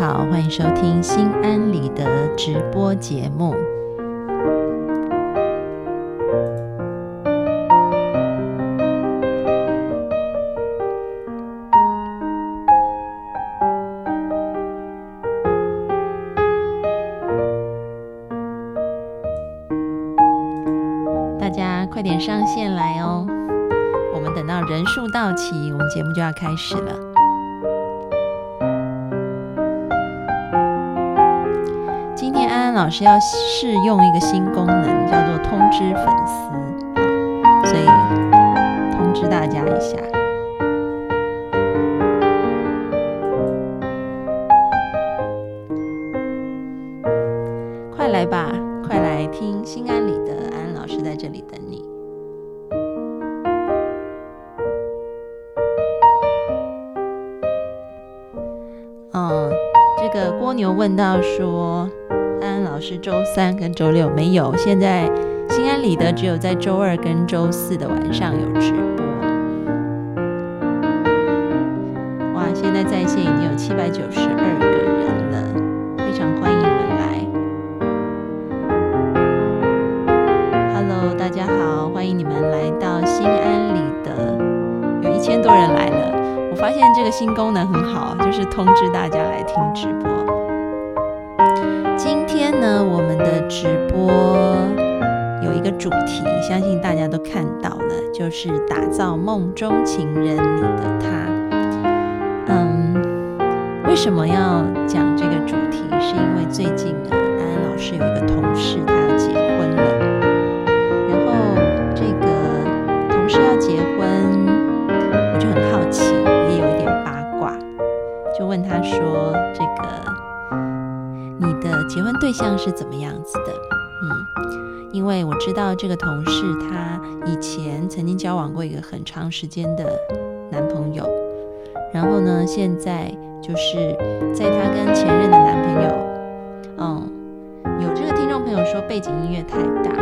好，欢迎收听心安理得直播节目。大家快点上线来哦！我们等到人数到齐，我们节目就要开始了。老师要试用一个新功能，叫做通知粉丝，所以通知大家一下。快来吧，快来听心安理得，安老师在这里等你。嗯，这个蜗牛问到说，三跟周六没有，现在心安理得只有在周二跟周四的晚上有吃。同事他以前曾经交往过一个很长时间的男朋友，然后呢，现在就是在他跟前任的男朋友，嗯，有这个听众朋友说背景音乐太大，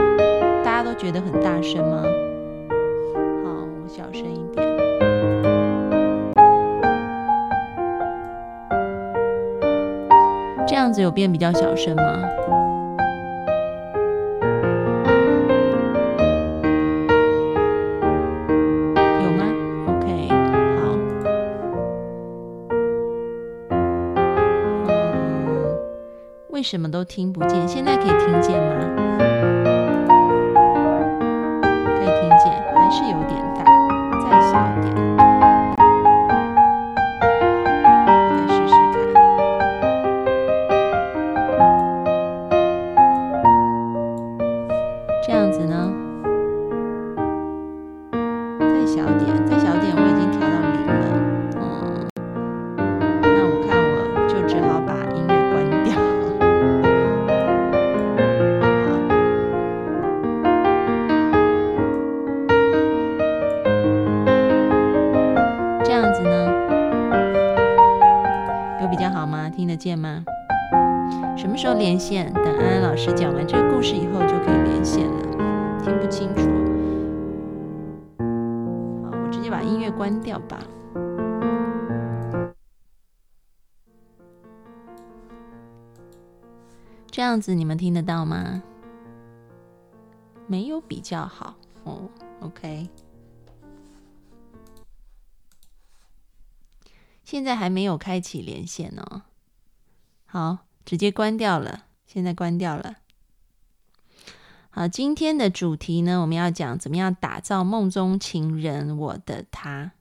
大家都觉得很大声吗？好，我小声一点。这样子有变比较小声吗？什么都听不见？现在可以听见吗？子你们听得到吗？没有比较好哦。OK，现在还没有开启连线哦。好，直接关掉了，现在关掉了。好，今天的主题呢，我们要讲怎么样打造梦中情人，我的他。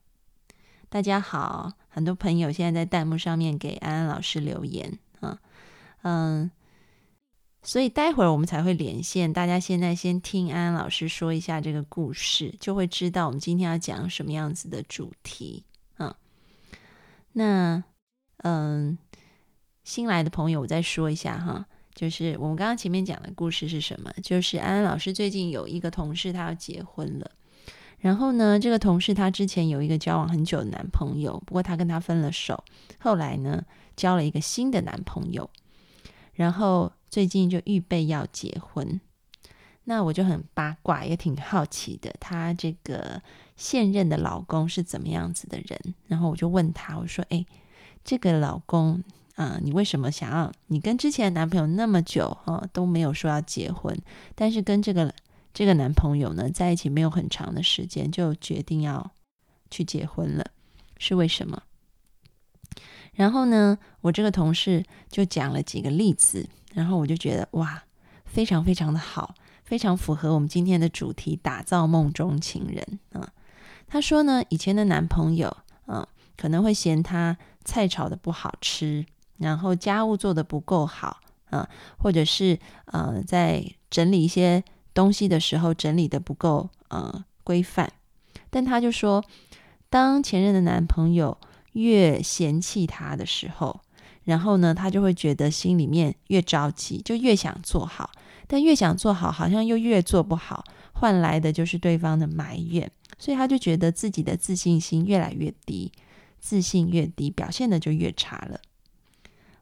大家好，很多朋友现在在弹幕上面给安安老师留言啊，嗯，所以待会儿我们才会连线。大家现在先听安安老师说一下这个故事，就会知道我们今天要讲什么样子的主题啊。那，嗯。新来的朋友，我再说一下哈，就是我们刚刚前面讲的故事是什么？就是安安老师最近有一个同事，他要结婚了。然后呢，这个同事他之前有一个交往很久的男朋友，不过他跟他分了手，后来呢交了一个新的男朋友，然后最近就预备要结婚。那我就很八卦，也挺好奇的，她这个现任的老公是怎么样子的人？然后我就问她，我说：“哎，这个老公。”啊，你为什么想要？你跟之前的男朋友那么久，哈，都没有说要结婚，但是跟这个这个男朋友呢，在一起没有很长的时间，就决定要去结婚了，是为什么？然后呢，我这个同事就讲了几个例子，然后我就觉得哇，非常非常的好，非常符合我们今天的主题——打造梦中情人啊。他说呢，以前的男朋友，嗯，可能会嫌他菜炒的不好吃。然后家务做的不够好啊，或者是呃，在整理一些东西的时候整理的不够呃规范，但他就说，当前任的男朋友越嫌弃他的时候，然后呢，他就会觉得心里面越着急，就越想做好，但越想做好，好像又越做不好，换来的就是对方的埋怨，所以他就觉得自己的自信心越来越低，自信越低，表现的就越差了。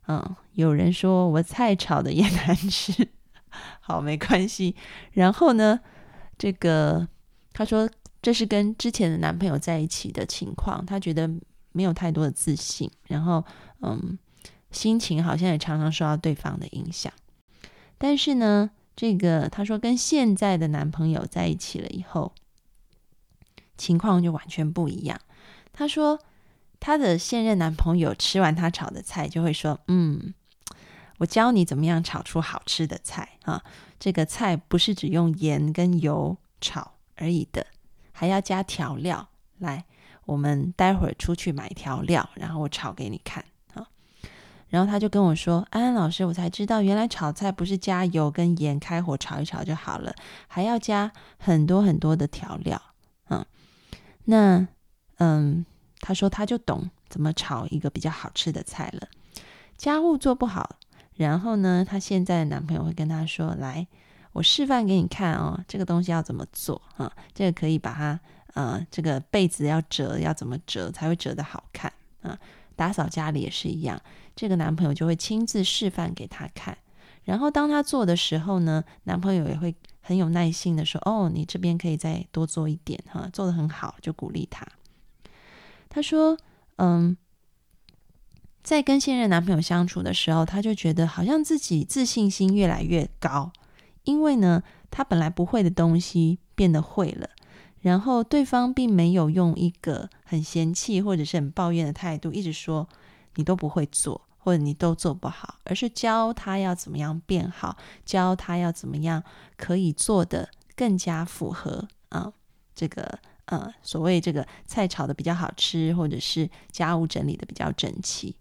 嗯，有人说我菜炒的也难吃，好，没关系。然后呢，这个他说这是跟之前的男朋友在一起的情况，他觉得没有太多的自信，然后嗯，心情好像也常常受到对方的影响。但是呢，这个他说跟现在的男朋友在一起了以后，情况就完全不一样。他说。她的现任男朋友吃完她炒的菜，就会说：“嗯，我教你怎么样炒出好吃的菜啊！这个菜不是只用盐跟油炒而已的，还要加调料。来，我们待会儿出去买调料，然后我炒给你看啊。”然后他就跟我说：“安安老师，我才知道原来炒菜不是加油跟盐开火炒一炒就好了，还要加很多很多的调料。”嗯，那嗯。他说：“他就懂怎么炒一个比较好吃的菜了。家务做不好，然后呢，他现在的男朋友会跟他说：‘来，我示范给你看哦，这个东西要怎么做啊？这个可以把它，呃，这个被子要折，要怎么折才会折得好看啊？打扫家里也是一样，这个男朋友就会亲自示范给他看。然后当他做的时候呢，男朋友也会很有耐心的说：‘哦，你这边可以再多做一点哈，做得很好，就鼓励他。’”她说：“嗯，在跟现任男朋友相处的时候，她就觉得好像自己自信心越来越高，因为呢，她本来不会的东西变得会了。然后对方并没有用一个很嫌弃或者是很抱怨的态度，一直说你都不会做，或者你都做不好，而是教他要怎么样变好，教他要怎么样可以做的更加符合啊这个。”呃，所谓这个菜炒的比较好吃，或者是家务整理的比较整齐，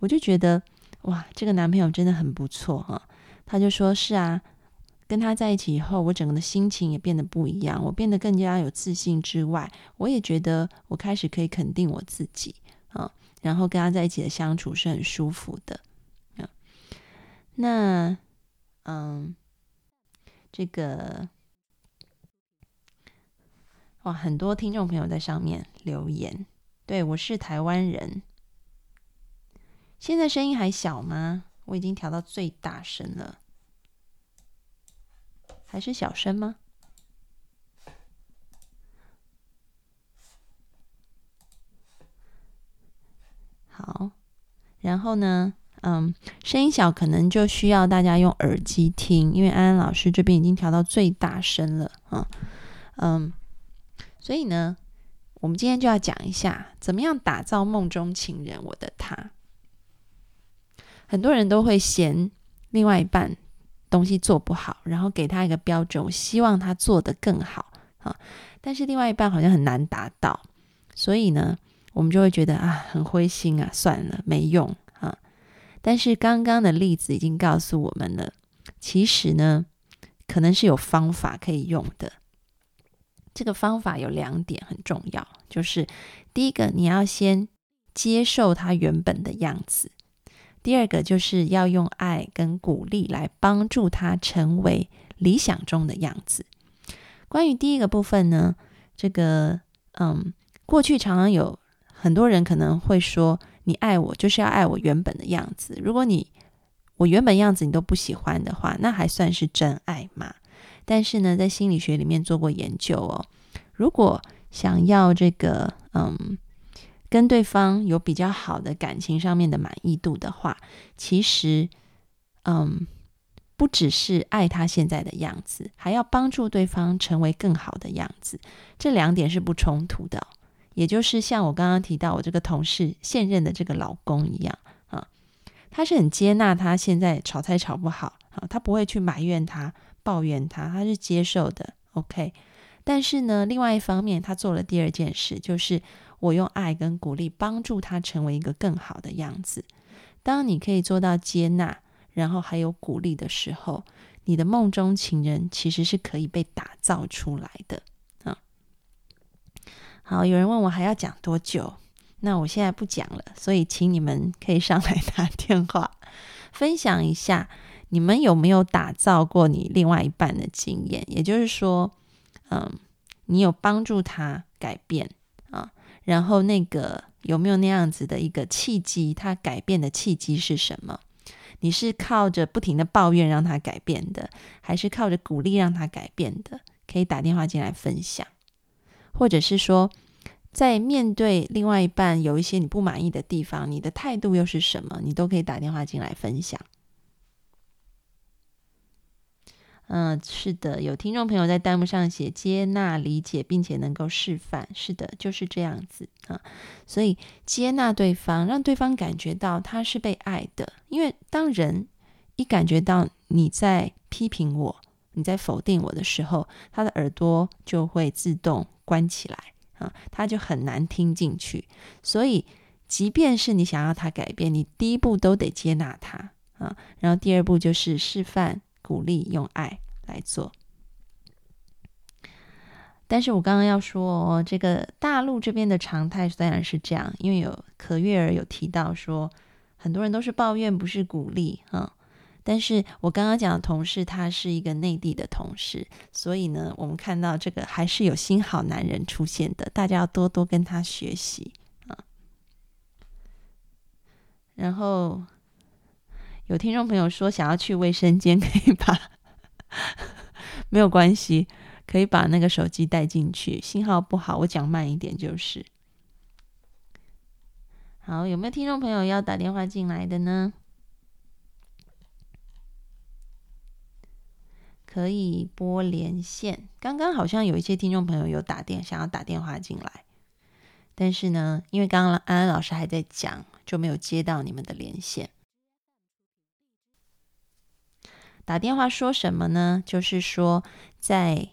我就觉得哇，这个男朋友真的很不错哈。他就说是啊，跟他在一起以后，我整个的心情也变得不一样，我变得更加有自信之外，我也觉得我开始可以肯定我自己啊，然后跟他在一起的相处是很舒服的啊。那嗯，这个。哇，很多听众朋友在上面留言。对我是台湾人。现在声音还小吗？我已经调到最大声了，还是小声吗？好，然后呢，嗯，声音小可能就需要大家用耳机听，因为安安老师这边已经调到最大声了啊，嗯。所以呢，我们今天就要讲一下怎么样打造梦中情人。我的他，很多人都会嫌另外一半东西做不好，然后给他一个标准，我希望他做得更好啊。但是另外一半好像很难达到，所以呢，我们就会觉得啊，很灰心啊，算了，没用啊。但是刚刚的例子已经告诉我们了，其实呢，可能是有方法可以用的。这个方法有两点很重要，就是第一个，你要先接受他原本的样子；第二个，就是要用爱跟鼓励来帮助他成为理想中的样子。关于第一个部分呢，这个嗯，过去常常有很多人可能会说，你爱我就是要爱我原本的样子。如果你我原本样子你都不喜欢的话，那还算是真爱吗？但是呢，在心理学里面做过研究哦，如果想要这个嗯跟对方有比较好的感情上面的满意度的话，其实，嗯，不只是爱他现在的样子，还要帮助对方成为更好的样子。这两点是不冲突的。也就是像我刚刚提到我这个同事现任的这个老公一样啊，他是很接纳他现在炒菜炒不好啊，他不会去埋怨他、抱怨他，他是接受的。OK，但是呢，另外一方面，他做了第二件事，就是我用爱跟鼓励帮助他成为一个更好的样子。当你可以做到接纳，然后还有鼓励的时候，你的梦中情人其实是可以被打造出来的啊。好，有人问我还要讲多久？那我现在不讲了，所以请你们可以上来打电话，分享一下。你们有没有打造过你另外一半的经验？也就是说，嗯，你有帮助他改变？然后那个有没有那样子的一个契机？他改变的契机是什么？你是靠着不停的抱怨让他改变的，还是靠着鼓励让他改变的？可以打电话进来分享，或者是说，在面对另外一半有一些你不满意的地方，你的态度又是什么？你都可以打电话进来分享。嗯，是的，有听众朋友在弹幕上写接纳、理解，并且能够示范，是的，就是这样子啊。所以接纳对方，让对方感觉到他是被爱的。因为当人一感觉到你在批评我、你在否定我的时候，他的耳朵就会自动关起来啊，他就很难听进去。所以，即便是你想要他改变，你第一步都得接纳他啊，然后第二步就是示范。鼓励用爱来做，但是我刚刚要说，这个大陆这边的常态虽然是这样，因为有可月儿有提到说，很多人都是抱怨，不是鼓励啊。但是我刚刚讲的同事，他是一个内地的同事，所以呢，我们看到这个还是有新好男人出现的，大家要多多跟他学习啊。然后。有听众朋友说想要去卫生间，可以把没有关系，可以把那个手机带进去。信号不好，我讲慢一点就是。好，有没有听众朋友要打电话进来的呢？可以拨连线。刚刚好像有一些听众朋友有打电想要打电话进来，但是呢，因为刚刚安安老师还在讲，就没有接到你们的连线。打电话说什么呢？就是说，在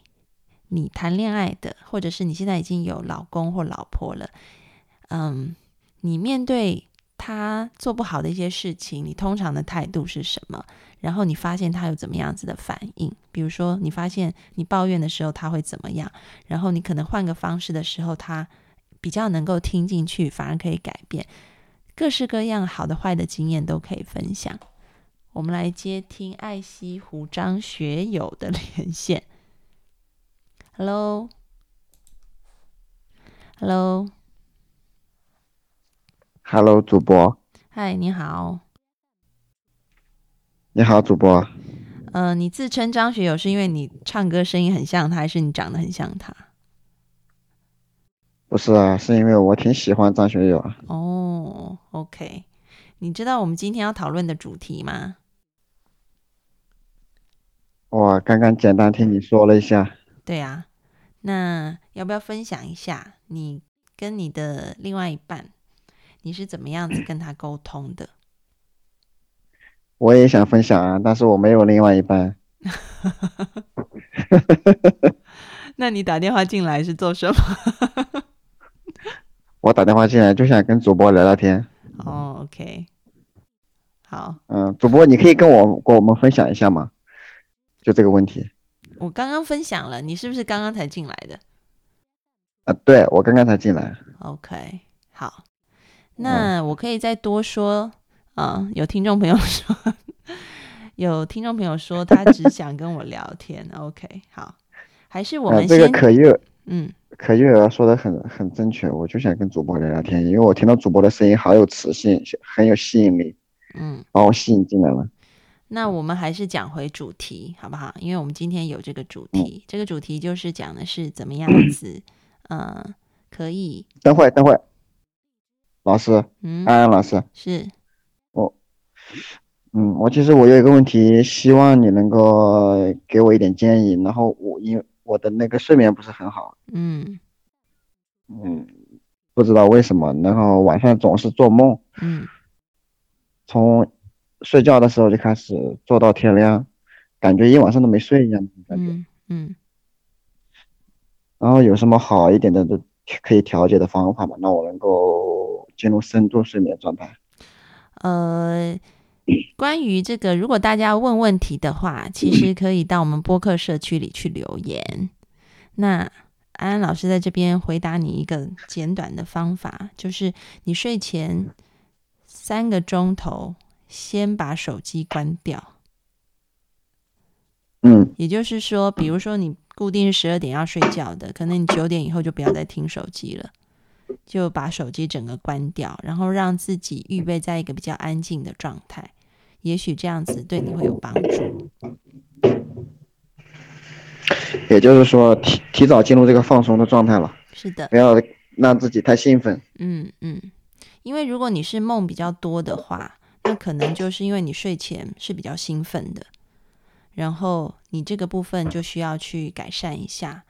你谈恋爱的，或者是你现在已经有老公或老婆了，嗯，你面对他做不好的一些事情，你通常的态度是什么？然后你发现他有怎么样子的反应？比如说，你发现你抱怨的时候他会怎么样？然后你可能换个方式的时候，他比较能够听进去，反而可以改变。各式各样好的、坏的经验都可以分享。我们来接听爱西湖张学友的连线。Hello，Hello，Hello，主播。嗨，你好。你好，主播。呃，你自称张学友是因为你唱歌声音很像他，还是你长得很像他？不是啊，是因为我挺喜欢张学友啊。哦，OK。你知道我们今天要讨论的主题吗？我刚刚简单听你说了一下，对啊，那要不要分享一下你跟你的另外一半，你是怎么样子跟他沟通的？我也想分享啊，但是我没有另外一半。那你打电话进来是做什么？我打电话进来就想跟主播聊聊天。哦，OK，好。嗯，主播你可以跟我跟我们分享一下吗？就这个问题，我刚刚分享了，你是不是刚刚才进来的？啊，对，我刚刚才进来。OK，好，那我可以再多说啊。有听众朋友说，有听众朋友说他只 想跟我聊天。OK，好，还是我们这个可悦，嗯，可悦说的很很正确。我就想跟主播聊聊天，因为我听到主播的声音好有磁性，很有吸引力，嗯，把我吸引进来了。那我们还是讲回主题好不好？因为我们今天有这个主题，这个主题就是讲的是怎么样子，呃，可以。等会，等会，老师，嗯，安安老师，是，我嗯，我其实我有一个问题，希望你能够给我一点建议。然后我因为我的那个睡眠不是很好，嗯嗯，不知道为什么，然后晚上总是做梦，嗯从睡觉的时候就开始做到天亮，感觉一晚上都没睡一样，感觉。嗯嗯，然后有什么好一点的的可以调节的方法吗？让我能够进入深度睡眠状态。呃，关于这个，如果大家问问题的话，其实可以到我们播客社区里去留言。那安安老师在这边回答你一个简短的方法，就是你睡前三个钟头先把手机关掉。嗯也就是说，比如说你固定十二点要睡觉的，可能你九点以后就不要再听手机了，就把手机整个关掉，然后让自己预备在一个比较安静的状态，也许这样子对你会有帮助。也就是说提提早进入这个放松的状态了，是的，不要让自己太兴奋。嗯嗯，因为如果你是梦比较多的话，那可能就是因为你睡前是比较兴奋的，然后你这个部分就需要去改善一下。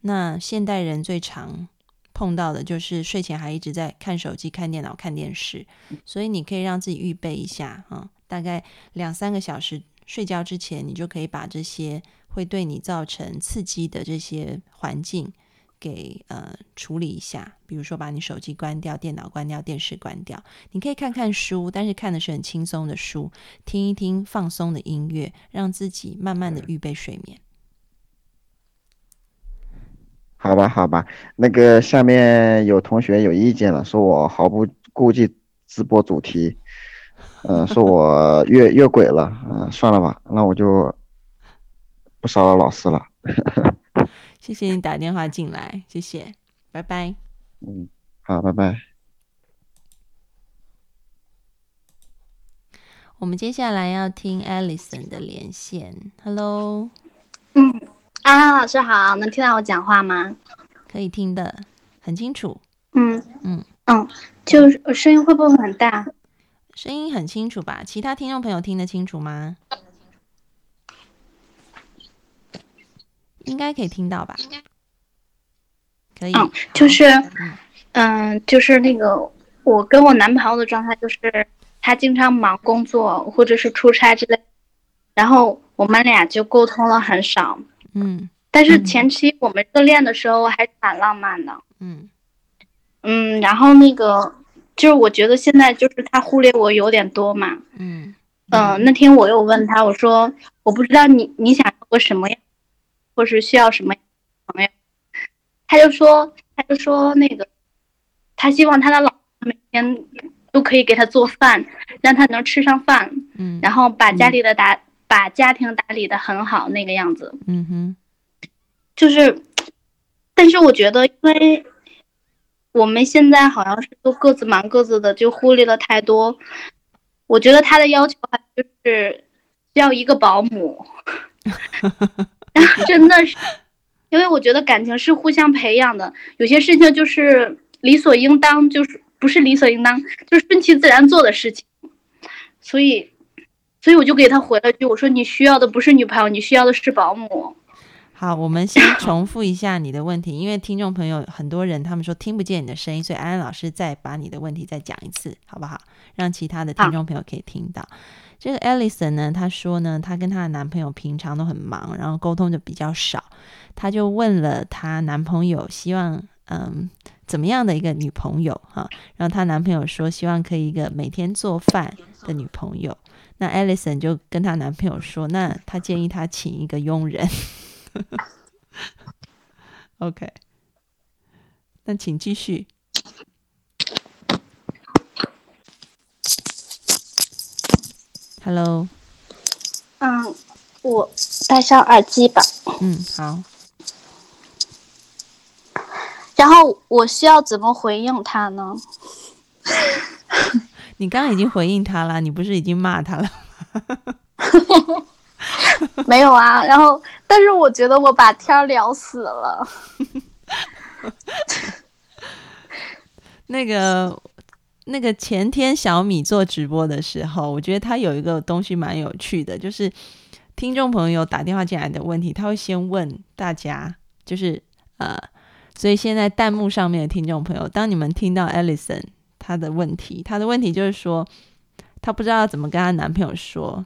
那现代人最常碰到的就是睡前还一直在看手机、看电脑、看电视，所以你可以让自己预备一下啊，大概两三个小时睡觉之前，你就可以把这些会对你造成刺激的这些环境给呃处理一下，比如说把你手机关掉、电脑关掉、电视关掉。你可以看看书，但是看的是很轻松的书，听一听放松的音乐，让自己慢慢的预备睡眠。好吧，好吧，那个下面有同学有意见了，说我毫不顾忌直播主题，嗯、说我 越越轨了，嗯、算了吧，那我就不骚扰老师了。谢谢你打电话进来，谢谢，拜拜。嗯，好，拜拜。我们接下来要听 Alison 的连线，Hello，嗯，安安老师好，能听到我讲话吗？可以听的很清楚，嗯嗯嗯，就是声音会不会很大？声音很清楚吧？其他听众朋友听得清楚吗？应该可以听到吧？可以，嗯，就是嗯。嗯，就是那个我跟我男朋友的状态就是他经常忙工作或者是出差之类，然后我们俩就沟通了很少。嗯但是前期我们热恋的时候还是蛮浪漫的，嗯。嗯，然后那个就是我觉得现在就是他忽略我有点多嘛，嗯。嗯，那天我又问他，我说我不知道你你想要个什么样，或是需要什么朋友，他就说他就说那个，他希望他的老婆每天都可以给他做饭，让他能吃上饭，嗯，然后把家里的打、把家庭打理的很好那个样子，嗯哼，就是，但是我觉得因为。我们现在好像是都各自忙各自的，就忽略了太多。我觉得他的要求还就是需要一个保姆，真的是，因为我觉得感情是互相培养的，有些事情就是理所应当，就是不是理所应当，就是顺其自然做的事情。所以，所以我就给他回了句，我说你需要的不是女朋友，你需要的是保姆。好，我们先重复一下你的问题，因为听众朋友很多人他们说听不见你的声音，所以安安老师再把你的问题再讲一次，好不好？让其他的听众朋友可以听到。这个 Alison 呢，她说呢，她跟她的男朋友平常都很忙，然后沟通就比较少，她就问了她男朋友，希望嗯怎么样的一个女朋友哈、然后她男朋友说希望可以一个每天做饭的女朋友。那 Alison 就跟她男朋友说，那她建议她请一个佣人。OK，那请继续。Hello，嗯，我戴上耳机吧。嗯，好，然后我需要怎么回应他呢？你刚刚已经回应他了，你不是已经骂他了？没有啊，然后但是我觉得我把天儿聊死了。那个，那个前天小米做直播的时候，我觉得他有一个东西蛮有趣的，就是听众朋友打电话进来的问题，他会先问大家，就是呃，所以现在弹幕上面的听众朋友，当你们听到 Alison 她的问题，她的问题就是说，她不知道怎么跟她男朋友说，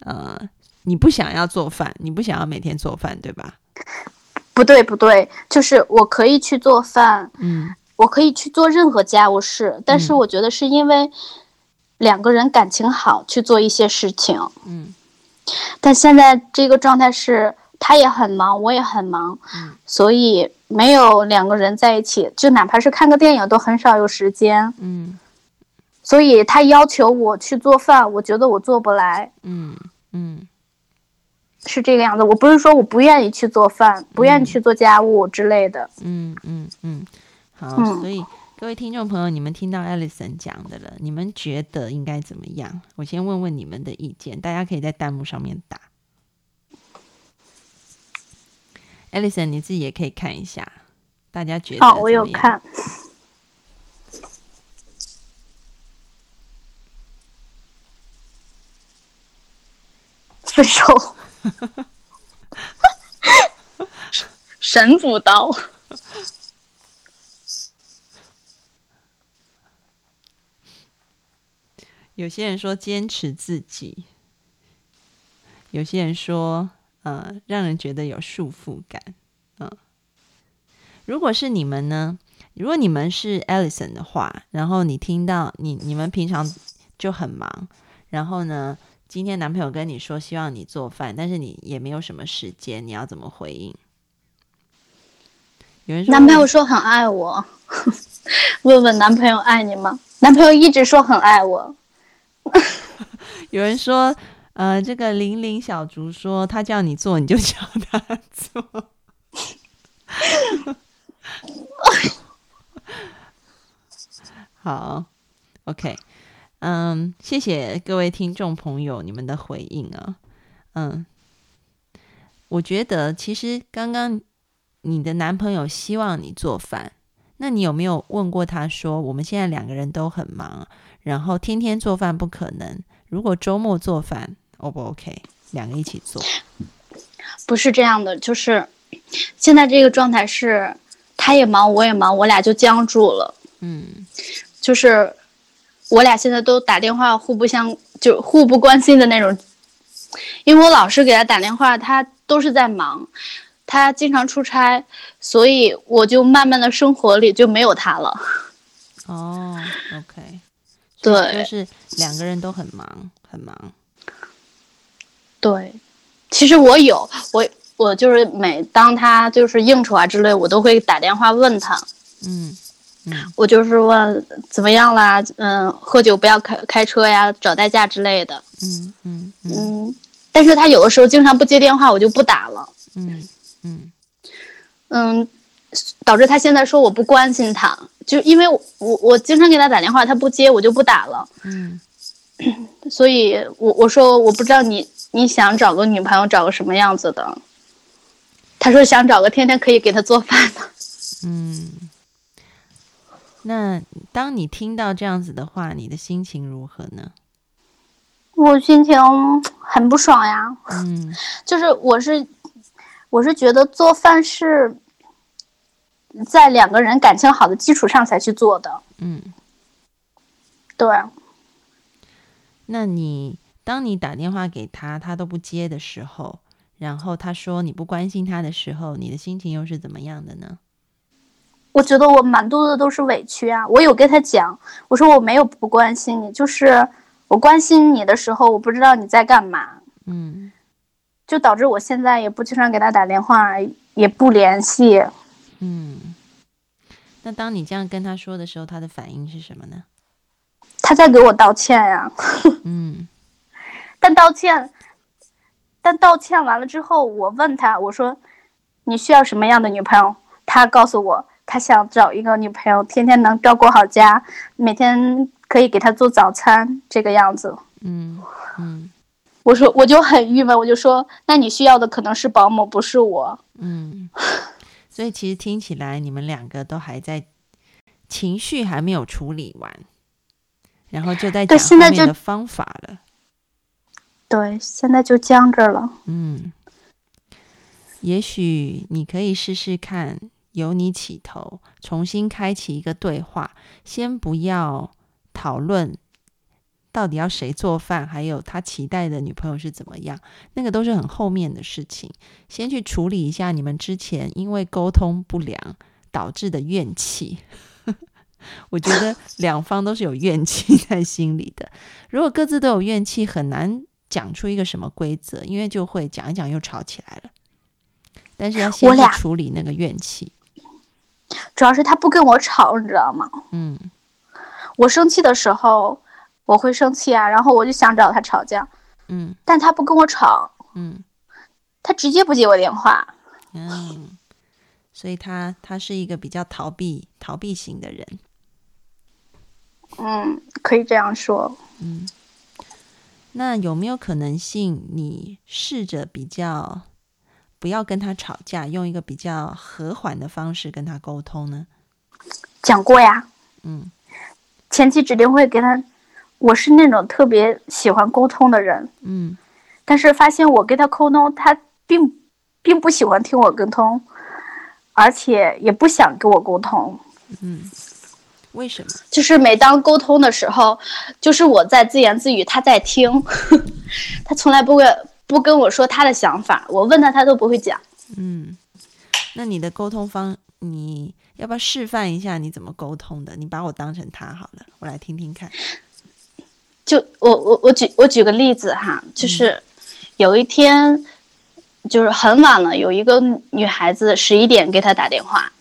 呃，你不想要做饭，你不想要每天做饭，对吧？不对不对，就是我可以去做饭，嗯我可以去做任何家务事，但是嗯我觉得是因为两个人感情好去做一些事情。嗯但现在这个状态是，他也很忙，我也很忙，嗯所以没有两个人在一起，就哪怕是看个电影都很少有时间。嗯所以他要求我去做饭，我觉得我做不来，嗯嗯是这个样子。我不是说我不愿意去做饭，不愿意去做家务之类的。嗯嗯嗯，好，嗯所以各位听众朋友，你们听到 Alison 讲的了，你们觉得应该怎么样？我先问问你们的意见，大家可以在弹幕上面打。Alison，你自己也可以看一下，大家觉得哦，我有。看。分手，神补刀。有些人说坚持自己，有些人说呃让人觉得有束缚感。嗯，如果是你们呢？如果你们是 Alison 的话，然后你听到你你们平常就很忙，然后呢，今天男朋友跟你说希望你做饭，但是你也没有什么时间，你要怎么回应？有人说男朋友说很爱我，问问男朋友爱你吗？男朋友一直说很爱我。有人说，呃，这个玲玲小竹说他叫你做你就叫他做。好，OK，嗯，谢谢各位听众朋友你们的回应啊，嗯，我觉得其实刚刚你的男朋友希望你做饭，那你有没有问过他说，我们现在两个人都很忙，然后天天做饭不可能，如果周末做饭，O 不 OK？两个一起做，不是这样的，就是现在这个状态是，他也忙，我也忙，我俩就僵住了。嗯就是我俩现在都打电话互不相就互不关心的那种，因为我老是给他打电话，他都是在忙，他经常出差，所以我就慢慢的生活里就没有他了。哦，OK，对。就是两个人都很忙，很忙，对，其实我有我我就是每当他就是应酬啊之类，我都会打电话问他，嗯我就是问怎么样啦，嗯，喝酒不要开开车呀，找代驾之类的，嗯嗯嗯嗯，但是他有的时候经常不接电话，我就不打了。嗯嗯嗯，导致他现在说我不关心他，就因为我我我经常给他打电话，他不接，我就不打了。嗯 所以我我说我不知道你你想找个女朋友找个什么样子的，他说想找个天天可以给他做饭的。嗯。那当你听到这样子的话，你的心情如何呢？我心情很不爽呀，嗯就是我是我是觉得做饭是在两个人感情好的基础上才去做的，嗯。对。那你当你打电话给他，他都不接的时候，然后他说你不关心他的时候，你的心情又是怎么样的呢？我觉得我满肚子都是委屈啊！我有跟他讲，我说我没有不关心你，就是我关心你的时候，我不知道你在干嘛，嗯就导致我现在也不经常给他打电话，也不联系。嗯。那当你这样跟他说的时候，他的反应是什么呢？他在给我道歉呀，嗯但道歉，但道歉完了之后，我问他，我说你需要什么样的女朋友？他告诉我，他想找一个女朋友，天天能照顾好家，每天可以给他做早餐，这个样子。嗯嗯我说我就很郁闷，我就说，那你需要的可能是保姆，不是我。嗯。所以其实听起来，你们两个都还在情绪还没有处理完。然后就在对讲现在就后面的方法了。对，现在就僵着了。嗯，也许你可以试试看，由你起头，重新开启一个对话，先不要讨论到底要谁做饭，还有他期待的女朋友是怎么样，那个都是很后面的事情。先去处理一下你们之前因为沟通不良导致的怨气。我觉得两方都是有怨气在心里的，如果各自都有怨气，很难讲出一个什么规则，因为就会讲一讲又吵起来了。但是要先去处理那个怨气，主要是他不跟我吵，你知道吗？嗯我生气的时候，我会生气啊，然后我就想找他吵架，嗯但他不跟我吵，嗯他直接不接我电话。嗯，所以他他是一个比较逃避逃避型的人，嗯，可以这样说。嗯。那有没有可能性，你试着比较不要跟他吵架，用一个比较和缓的方式跟他沟通呢？讲过呀，嗯前期指定会跟他。我是那种特别喜欢沟通的人，嗯但是发现我跟他沟通，他并并不喜欢听我沟通，而且也不想跟我沟通。嗯，为什么？就是每当沟通的时候，就是我在自言自语，他在听，他从来不会不跟我说他的想法，我问他他都不会讲。嗯，那你的沟通方，你要不要示范一下你怎么沟通的？你把我当成他好了，我来听听看。就我我我举我举个例子哈，就是有一天，就是很晚了，有一个女孩子十一点给他打电话，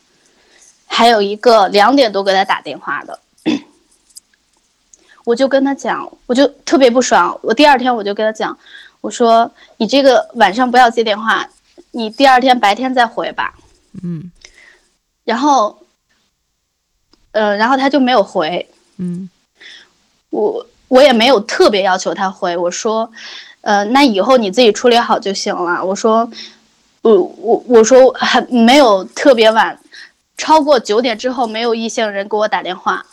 还有一个两点多给他打电话的，我就跟他讲，我就特别不爽。我第二天我就跟他讲，我说你这个晚上不要接电话，你第二天白天再回吧。嗯然后，呃，然后他就没有回，嗯我我也没有特别要求他回，我说，呃，那以后你自己处理好就行了。我说，我我我说还没有特别晚，超过九点之后没有异性人给我打电话，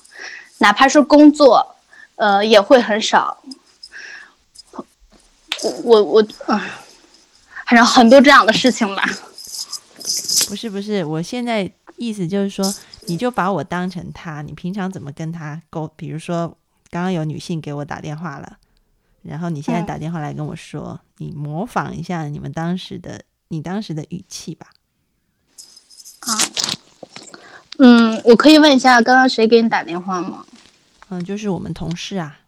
哪怕是工作，呃，也会很少。我我我啊，反正很多这样的事情吧。不是不是，我现在意思就是说，你就把我当成他，你平常怎么跟他沟？比如说，刚刚有女性给我打电话了，然后你现在嗯打电话来跟我说，你模仿一下你们当时的你当时的语气吧。啊嗯，我可以问一下，刚刚谁给你打电话吗？嗯，就是我们同事啊，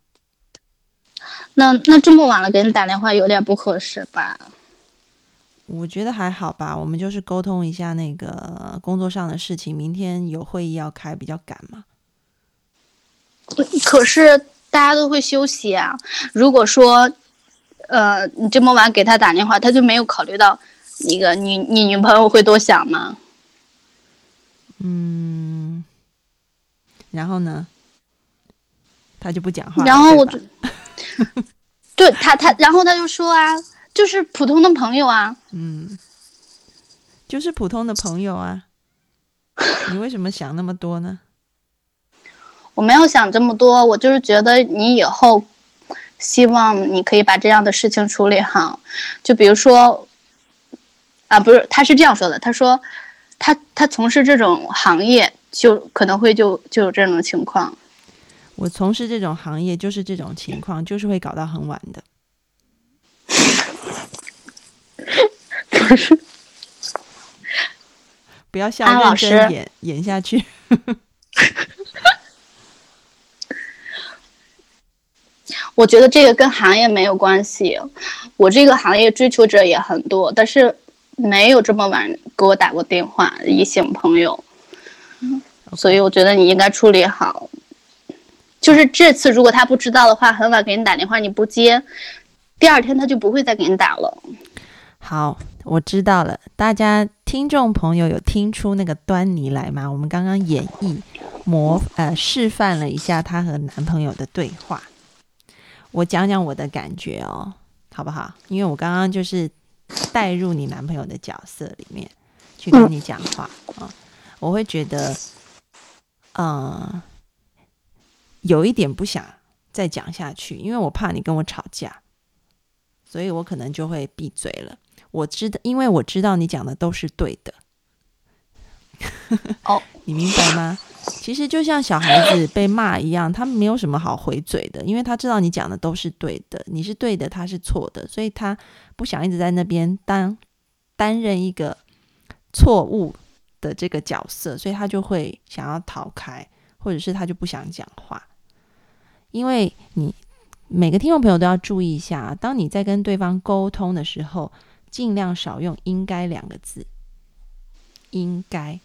那那这么晚了给你打电话有点不合适吧？我觉得还好吧，我们就是沟通一下那个工作上的事情，明天有会议要开，比较赶嘛。可是大家都会休息啊。如果说，呃，你这么晚给他打电话，他就没有考虑到那个你你女朋友会多想吗？嗯，然后呢，他就不讲话了。然后我对吧就，对他他，然后他就说啊，就是普通的朋友啊。嗯，就是普通的朋友啊，你为什么想那么多呢？我没有想这么多，我就是觉得你以后希望你可以把这样的事情处理好。就比如说，啊，不是，他是这样说的，他说他他从事这种行业，就可能会就就有这种情况。我从事这种行业就是这种情况，就是会搞到很晚的。不是，不要笑，认真师演演下去。我觉得这个跟行业没有关系。我这个行业追求者也很多，但是没有这么晚给我打过电话，异性朋友。所以我觉得你应该处理好。就是这次如果他不知道的话，很晚给你打电话你不接，第二天他就不会再给你打了。好，我知道了。大家听众朋友有听出那个端倪来吗？我们刚刚演绎模呃示范了一下她和男朋友的对话。我讲讲我的感觉哦，好不好？因为我刚刚就是带入你男朋友的角色里面去跟你讲话啊、我会觉得，嗯、有一点不想再讲下去，因为我怕你跟我吵架，所以我可能就会闭嘴了。我知道，因为我知道你讲的都是对的。哦，你明白吗？其实就像小孩子被骂一样，他没有什么好回嘴的，因为他知道你讲的都是对的，你是对的，他是错的，所以他不想一直在那边当担任一个错误的这个角色，所以他就会想要逃开，或者是他就不想讲话。因为你每个听众朋友都要注意一下，当你在跟对方沟通的时候，尽量少用“应该”两个字，应该。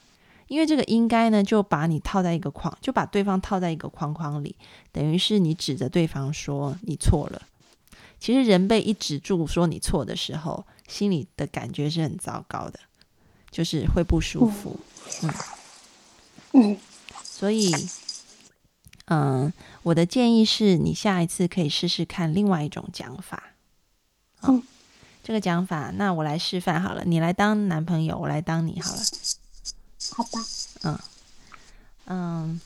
因为这个应该呢，就把你套在一个框，就把对方套在一个框框里，等于是你指着对方说你错了。其实人被一指住说你错的时候，心里的感觉是很糟糕的，就是会不舒服。嗯嗯，所以，嗯，我的建议是你下一次可以试试看另外一种讲法。嗯，这个讲法，那我来示范好了，你来当男朋友，我来当你好了。好吧，嗯嗯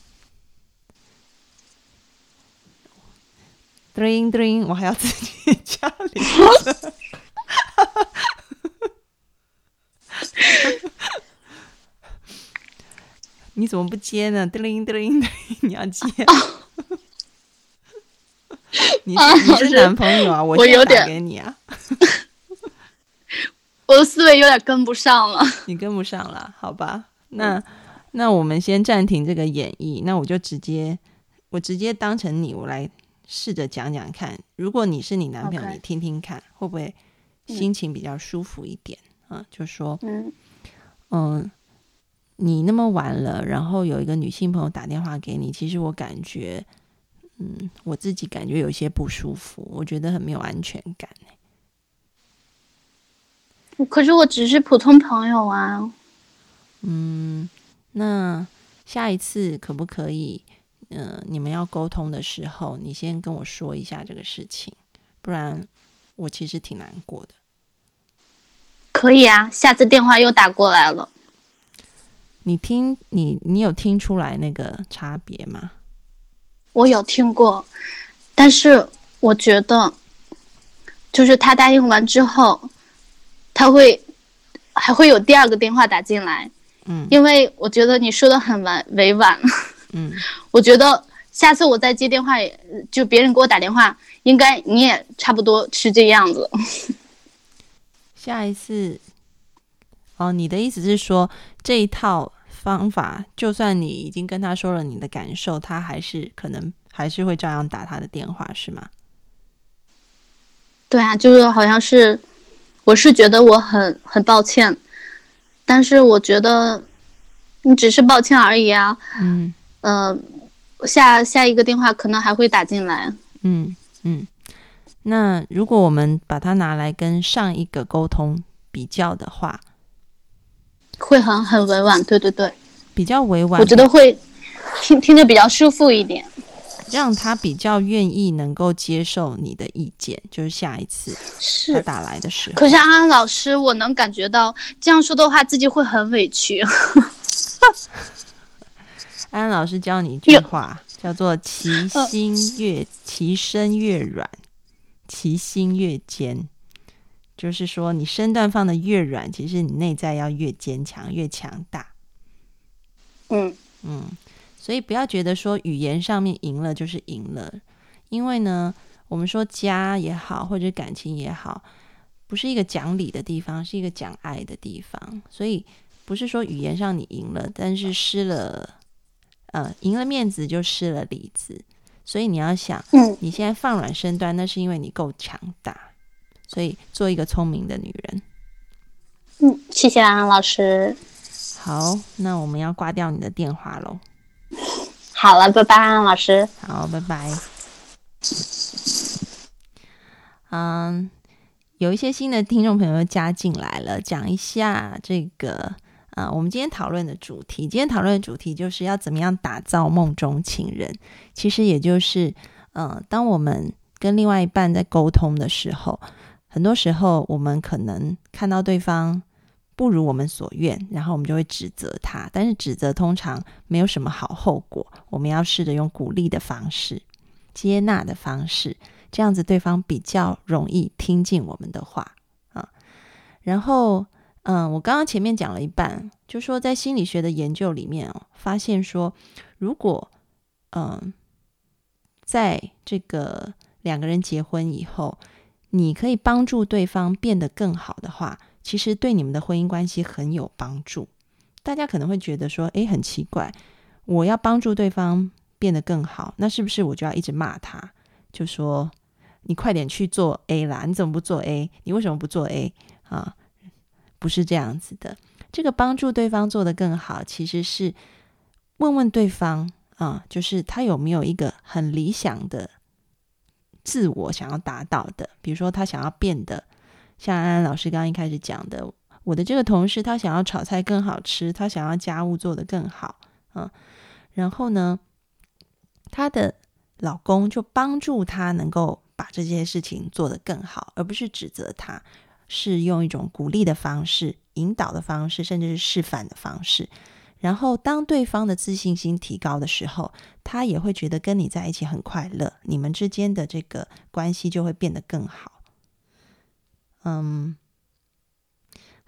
，dring dring，我还要自己 加铃，你怎么不接呢？dring dring，你要接。你是你是男朋友啊？我有点给你啊，我的思维有点跟不上了。你跟不上了，好吧？那那我们先暂停这个演绎，那我就直接我直接当成你，我来试着讲讲看。如果你是你男朋友你听听看，会不会心情比较舒服一点啊？就说嗯嗯，你那么晚了，然后有一个女性朋友打电话给你，其实我感觉，嗯，我自己感觉有些不舒服，我觉得很没有安全感。可是我只是普通朋友啊。嗯，那下一次可不可以？呃，你们要沟通的时候，你先跟我说一下这个事情，不然我其实挺难过的。可以啊，下次电话又打过来了。你听，你你有听出来那个差别吗？我有听过，但是我觉得，就是他答应完之后，他会还会有第二个电话打进来，嗯因为我觉得你说的很婉委婉，嗯，我觉得下次我再接电话，也就别人给我打电话，应该你也差不多是这样子。下一次，哦，你的意思是说这一套方法，就算你已经跟他说了你的感受，他还是可能还是会照样打他的电话，是吗？对啊，就是好像是，我是觉得我很很抱歉，但是我觉得你只是抱歉而已啊。嗯嗯、下下一个电话可能还会打进来。嗯嗯。那如果我们把它拿来跟上一个沟通比较的话，会很很委婉，对对对，比较委婉，我觉得会 听听着比较舒服一点。让他比较愿意能够接受你的意见，就是下一次他是，打来的时候。可是安安老师，我能感觉到这样说的话，自己会很委屈。安安老师教你一句话，叫做“其心越其身越软，其心越坚”，就是说你身段放的越软，其实你内在要越坚强、越强大。嗯嗯，所以不要觉得说语言上面赢了就是赢了，因为呢，我们说家也好，或者感情也好，不是一个讲理的地方，是一个讲爱的地方。所以不是说语言上你赢了，但是失了，呃，赢了面子就失了里子。所以你要想，嗯，你现在放软身段，那是因为你够强大。所以做一个聪明的女人。嗯，谢谢安安老师。好，那我们要挂掉你的电话喽。好了，拜拜，安安老师。好，拜拜。嗯，有一些新的听众朋友加进来了，讲一下这个啊、我们今天讨论的主题。今天讨论的主题就是要怎么样打造梦中情人。其实也就是，嗯、当我们跟另外一半在沟通的时候，很多时候我们可能看到对方不如我们所愿，然后我们就会指责他。但是指责通常没有什么好后果，我们要试着用鼓励的方式。接纳的方式，这样子对方比较容易听进我们的话啊。然后，嗯，我刚刚前面讲了一半，就说在心理学的研究里面哦，发现说，如果嗯，在这个两个人结婚以后，你可以帮助对方变得更好的话，其实对你们的婚姻关系很有帮助。大家可能会觉得说，诶，很奇怪，我要帮助对方变得更好，那是不是我就要一直骂他？就说你快点去做 A 啦，你怎么不做 A？你为什么不做 A 啊？不是这样子的。这个帮助对方做得更好，其实是问问对方啊，就是他有没有一个很理想的自我想要达到的，比如说他想要变得像安安老师刚刚一开始讲的。我的这个同事，他想要炒菜更好吃，他想要家务做得更好，嗯，然后呢，她的老公就帮助她能够把这些事情做得更好，而不是指责她，是用一种鼓励的方式、引导的方式，甚至是示范的方式。然后，当对方的自信心提高的时候，他也会觉得跟你在一起很快乐，你们之间的这个关系就会变得更好。嗯。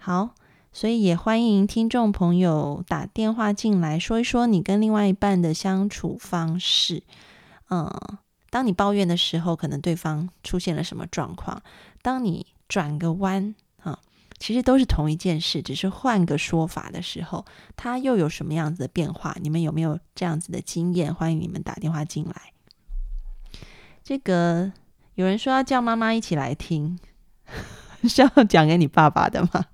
好，所以也欢迎听众朋友打电话进来，说一说你跟另外一半的相处方式。嗯，当你抱怨的时候，可能对方出现了什么状况？当你转个弯，其实都是同一件事，只是换个说法的时候，他又有什么样子的变化？你们有没有这样子的经验？欢迎你们打电话进来。这个有人说要叫妈妈一起来听，是要讲给你爸爸的吗？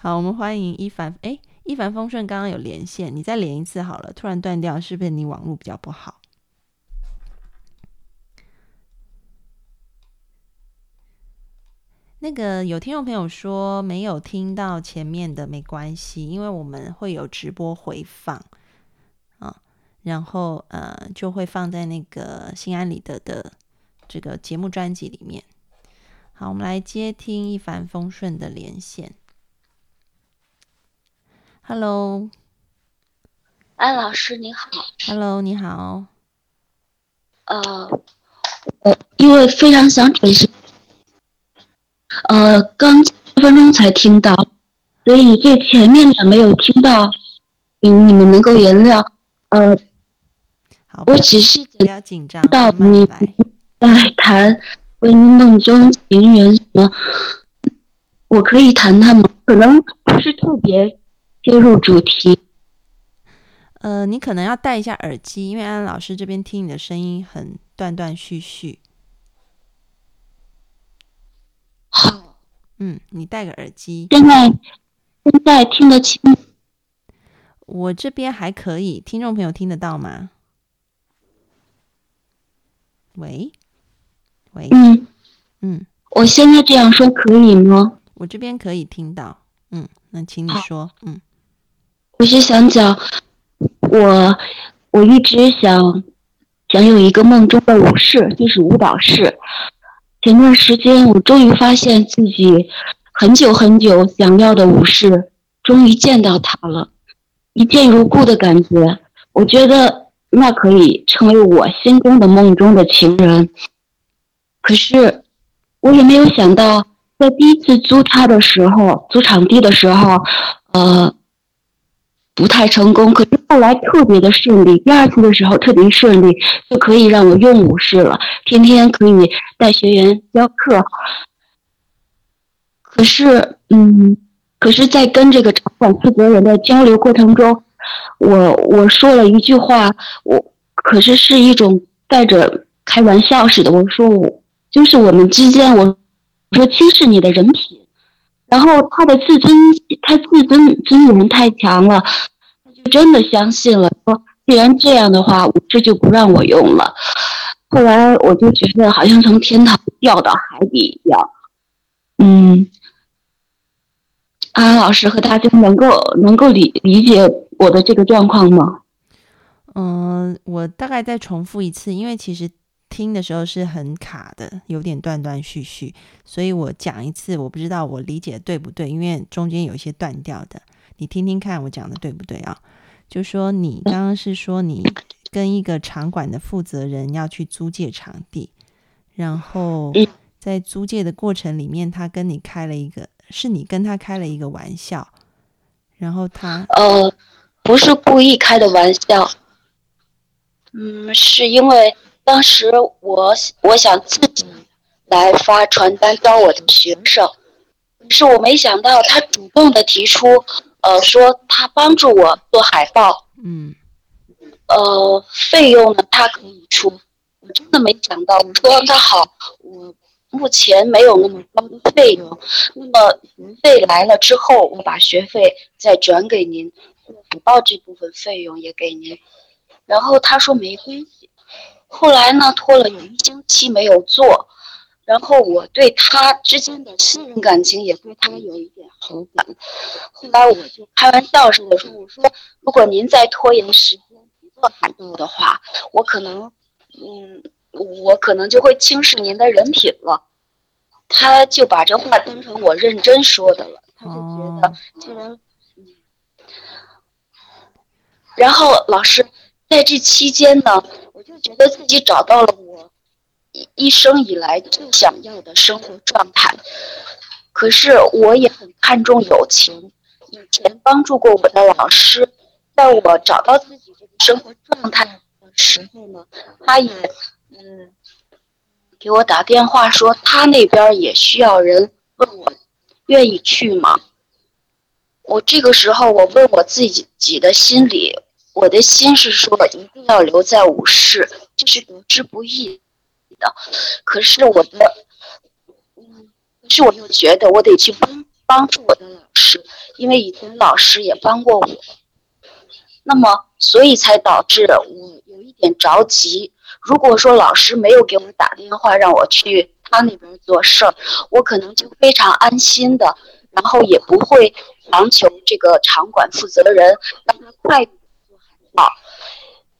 好，我们欢迎一帆。哎，一帆风顺，刚刚有连线，你再连一次好了。突然断掉，是不是你网络比较不好？那个有听众朋友说没有听到前面的，没关系，因为我们会有直播回放啊，然后呃就会放在那个心安理得的这个节目专辑里面。好，我们来接听一帆风顺的连线。Hello，安老师你好。Hello，你好。呃，我因为非常想转型，呃，刚十分钟才听到，所以最前面的没有听到，嗯，你们能够原谅。呃，好，我只是不要紧张，到你在谈婚姻梦中情人什么，我可以谈谈吗？可能不是特别。切入主题，呃，你可能要戴一下耳机，因为安安老师这边听你的声音很断断续续。好，嗯，你戴个耳机。现在现在听得清？我这边还可以，听众朋友听得到吗？喂，喂，嗯嗯，我现在这样说可以吗？我这边可以听到，嗯，那请你说，嗯。我是想讲，我我一直想想有一个梦中的舞室，就是舞蹈室。前段时间，我终于发现自己很久很久想要的武士，终于见到他了，一见如故的感觉。我觉得那可以成为我心中的梦中的情人。可是，我也没有想到，在第一次租他的时候，租场地的时候，呃。不太成功，可是后来特别的顺利。第二次的时候特别顺利，就可以让我用武士了，天天可以带学员教课。可是，嗯，可是，在跟这个场馆负责人的交流过程中，我我说了一句话，我可是是一种带着开玩笑似的，我说我就是我们之间，我说轻视你的人品。然后他的自尊，他自尊尊严太强了，他就真的相信了。说既然这样的话，我这就不让我用了。后来我就觉得好像从天堂掉到海底一样。嗯，安安老师和大家能够能够理理解我的这个状况吗？嗯，我大概再重复一次，因为其实。听的时候是很卡的，有点断断续续，所以我讲一次，我不知道我理解对不对，因为中间有一些断掉的，你听听看我讲的对不对啊？就说你刚刚是说你跟一个场馆的负责人要去租借场地，然后嗯在租借的过程里面，他跟你开了一个，是你跟他开了一个玩笑，然后他呃，不是故意开的玩笑，嗯，是因为当时我我想自己来发传单招我的学生，可是我没想到他主动的提出，呃，说他帮助我做海报，嗯呃，费用呢他可以出，我真的没想到，我说那好，我目前没有那么高的费用，那么学费来了之后，我把学费再转给您，海报这部分费用也给您。然后他说没关系，后来呢拖了有一星期没有做，然后我对他之间的信任感情也对他有一点好感，后来我就开玩笑似的说，我说如果您再拖延时间不做海报的话，我可能，嗯，我可能就会轻视您的人品了。他就把这话当成我认真说的了，他就觉得哦这人，嗯。然后老师在这期间呢，我就觉得自己找到了我一一生以来最想要的生活状态。可是我也很看重友情，以前帮助过我的老师，在我找到自己这个生活状态的时候呢，他也嗯给我打电话说他那边也需要人，问我愿意去吗？我这个时候我问我自己的心里，我的心是说一定要留在武市，这是得之不易的。可是我的，嗯，可是我又觉得我得去帮帮助我的老师，因为以前老师也帮过我。那么，所以才导致我有一点着急。如果说老师没有给我打电话让我去他那边做事儿，我可能就非常安心的，然后也不会强求这个场馆负责人让他快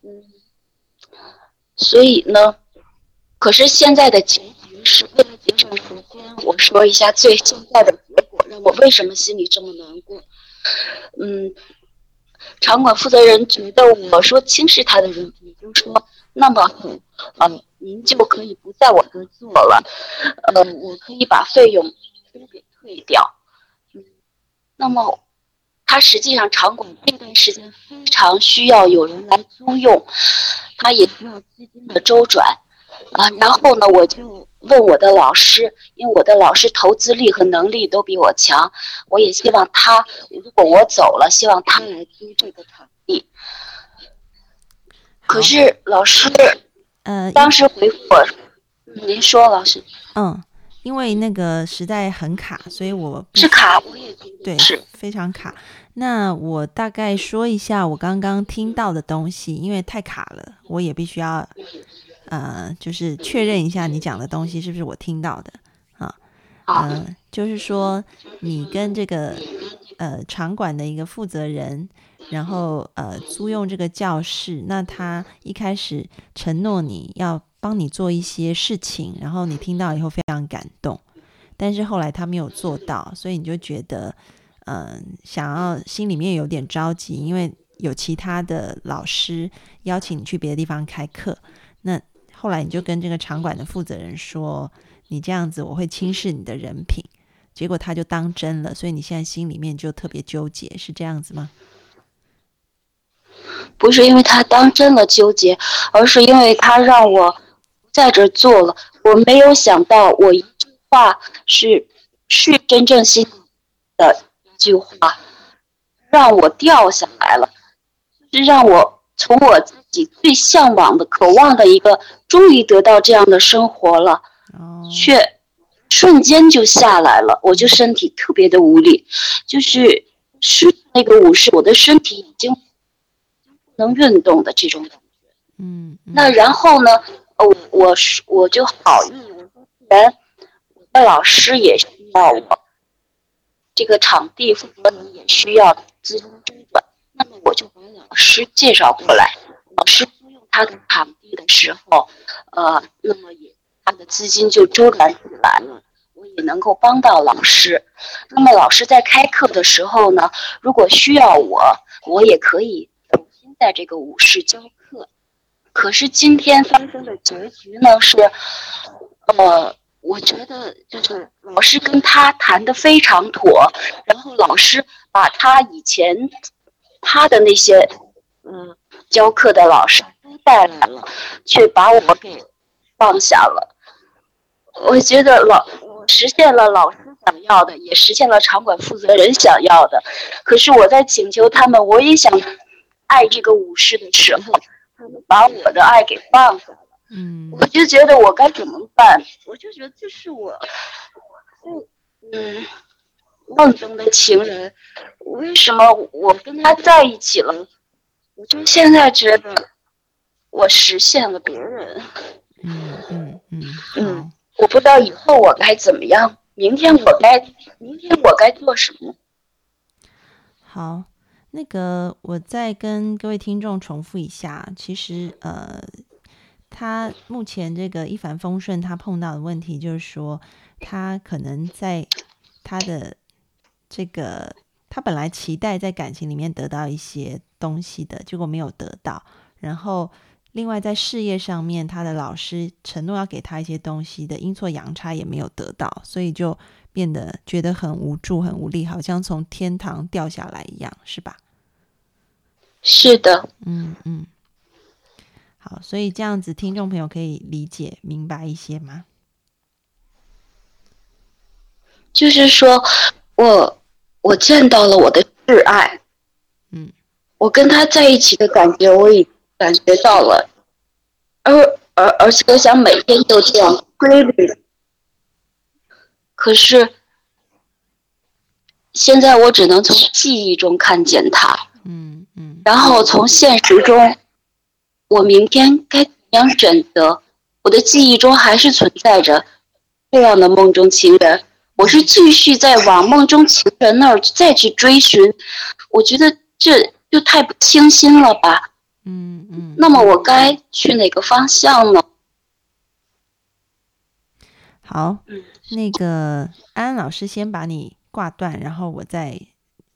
点做海报。嗯，所以呢，可是现在的结局是为了节省时间，我说一下最现在的结果，让我为什么心里这么难过。嗯，场馆负责人觉得我说轻视他的人品，就说那么嗯，您就可以不在我这做了，呃，我可以把费用都给退掉。嗯，那么他实际上场馆这段时间非常需要有人来租用，他也需要资金的周转啊。然后呢，我就问我的老师，因为我的老师投资力和能力都比我强，我也希望他，如果我走了，希望他来租这个场地。可是老师呃，当时回复我，嗯您说老师嗯，因为那个实在很卡，所以我是卡，我也对是。非常卡。那我大概说一下我刚刚听到的东西，因为太卡了，我也必须要呃，就是确认一下你讲的东西是不是我听到的啊。嗯，呃，就是说你跟这个呃场馆的一个负责人，然后呃租用这个教室，那他一开始承诺你要帮你做一些事情，然后你听到以后非常感动，但是后来他没有做到，所以你就觉得嗯、想要心里面有点着急，因为有其他的老师邀请你去别的地方开课，那后来你就跟这个场馆的负责人说。你这样子我会轻视你的人品，结果他就当真了，所以你现在心里面就特别纠结，是这样子吗？不是因为他当真了纠结，而是因为他让我在这儿做了。我没有想到，我一句话是是真正心的一句话，让我掉下来了，是让我从我自己最向往的、渴望的一个，终于得到这样的生活了。哦，却瞬间就下来了，我就身体特别的无力，就是是那个武士，我的身体已经不能运动的这种感觉。嗯，嗯那然后呢，哦，我是我就好意，我说既然我的老师也需要我，这个场地负责人也需要资金周转，那么我就把老师介绍过来。老师租用他的场地的时候，呃，那么也他的资金就周转起来了，我也能够帮到老师。那么老师在开课的时候呢，如果需要我，我也可以重新在这个舞室教。可是今天发生的结局呢是，呃，我觉得就是老师跟他谈的非常妥，然后老师把他以前他的那些嗯教课的老师都带来了，却把我给放下了。我觉得老我实现了老师想要的，也实现了场馆负责人想要的。可是我在请求他们，我也想爱这个武士的时候。他们把我的爱给放下了，嗯我就觉得我该怎么办？我就觉得这是我，就嗯，梦中的情人，为什么我跟他在一起了？我就现在觉得我实现了别人，嗯嗯嗯，嗯，我不知道以后我该怎么样，明天我该，明天我该做什么？好，那个我再跟各位听众重复一下，其实呃，他目前这个一帆风顺，他碰到的问题就是说，他可能在他的这个，他本来期待在感情里面得到一些东西的，结果没有得到，然后。另外，在事业上面，他的老师承诺要给他一些东西的阴错阳差也没有得到，所以就变得觉得很无助、很无力，好像从天堂掉下来一样，是吧？是的，嗯嗯。好，所以这样子，听众朋友可以理解明白一些吗？就是说我我见到了我的挚爱，嗯，我跟他在一起的感觉，我已感觉到了，而而而且我想每天都这样规律，可是现在我只能从记忆中看见他，嗯嗯然后从现实中，我明天该怎样选择？我的记忆中还是存在着这样的梦中情人，我是继续在往梦中情人那儿再去追寻，我觉得这就太不清新了吧。嗯嗯。那么我该去哪个方向呢？好嗯，那个安安老师先把你挂断，然后我在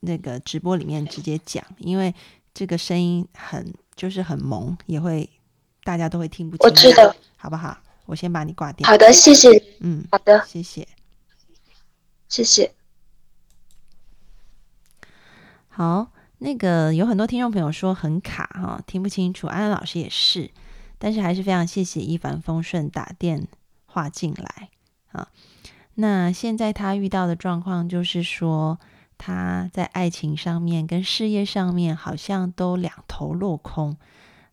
那个直播里面直接讲，因为这个声音很就是很萌，也会大家都会听不清。我知道，好不好？我先把你挂掉。好的，谢谢，嗯，好的，谢谢。谢谢。好，那个有很多听众朋友说很卡哈、听不清楚，安安老师也是，但是还是非常谢谢一帆风顺打电话进来啊。那现在他遇到的状况就是说，他在爱情上面跟事业上面好像都两头落空，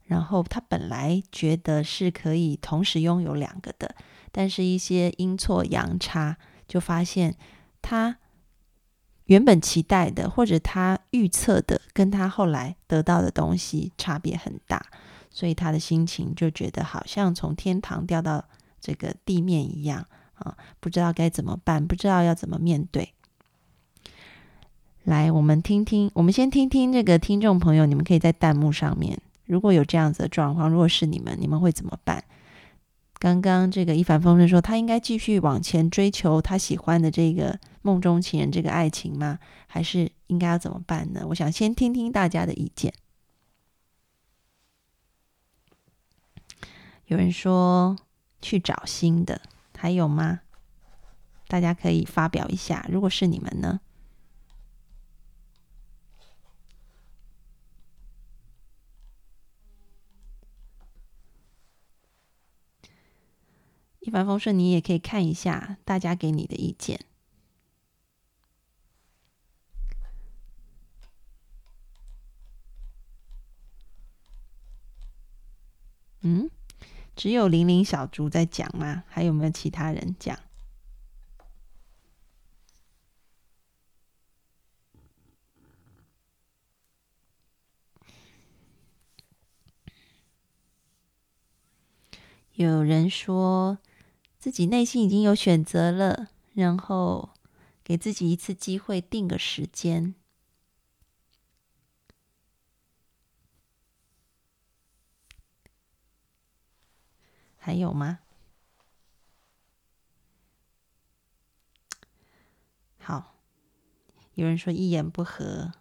然后他本来觉得是可以同时拥有两个的，但是一些阴错阳差，就发现他原本期待的或者他预测的，跟他后来得到的东西差别很大，所以他的心情就觉得好像从天堂掉到这个地面一样啊，不知道该怎么办，不知道要怎么面对。来，我们听听，我们先听听这个听众朋友，你们可以在弹幕上面，如果有这样子的状况，如果是你们，你们会怎么办？刚刚这个一帆风顺说，他应该继续往前追求他喜欢的这个梦中情人这个爱情吗？还是应该要怎么办呢？我想先听听大家的意见。有人说去找新的，还有吗？大家可以发表一下。如果是你们呢？一帆风顺，你也可以看一下大家给你的意见。嗯，只有零零小猪在讲吗？还有没有其他人讲？有人说自己内心已经有选择了，然后给自己一次机会，定个时间。还有吗？好，有人说一言不合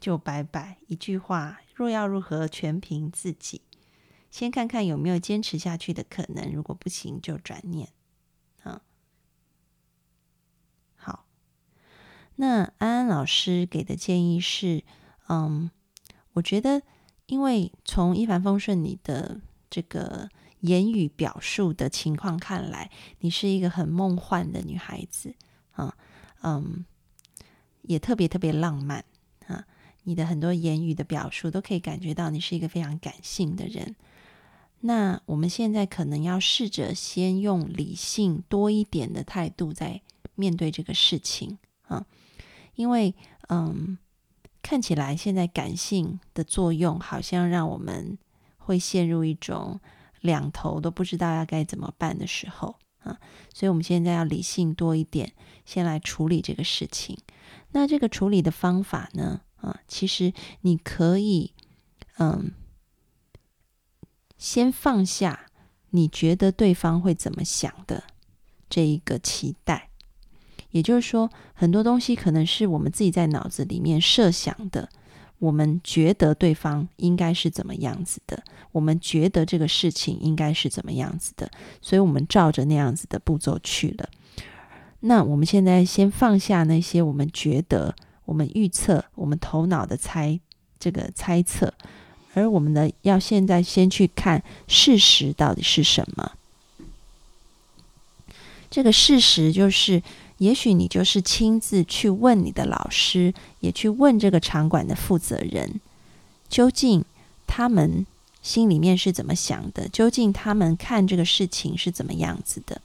就拜拜，一句话若要如何，全凭自己。先看看有没有坚持下去的可能，如果不行就转念。啊，好。那安安老师给的建议是，嗯，我觉得，因为从一帆风顺你的这个言语表述的情况看来，你是一个很梦幻的女孩子啊，嗯，也特别特别浪漫啊。你的很多言语的表述都可以感觉到你是一个非常感性的人。那我们现在可能要试着先用理性多一点的态度在面对这个事情啊，因为嗯，看起来现在感性的作用好像让我们会陷入一种两头都不知道要该怎么办的时候啊，所以我们现在要理性多一点，先来处理这个事情。那这个处理的方法呢？啊，其实你可以嗯。先放下你觉得对方会怎么想的这一个期待，也就是说，很多东西可能是我们自己在脑子里面设想的，我们觉得对方应该是怎么样子的，我们觉得这个事情应该是怎么样子的，所以我们照着那样子的步骤去了。那我们现在先放下那些我们觉得、我们预测、我们头脑的猜这个猜测。而我们呢，要现在先去看事实到底是什么。这个事实就是，也许你就是亲自去问你的老师，也去问这个场馆的负责人，究竟他们心里面是怎么想的？究竟他们看这个事情是怎么样子的？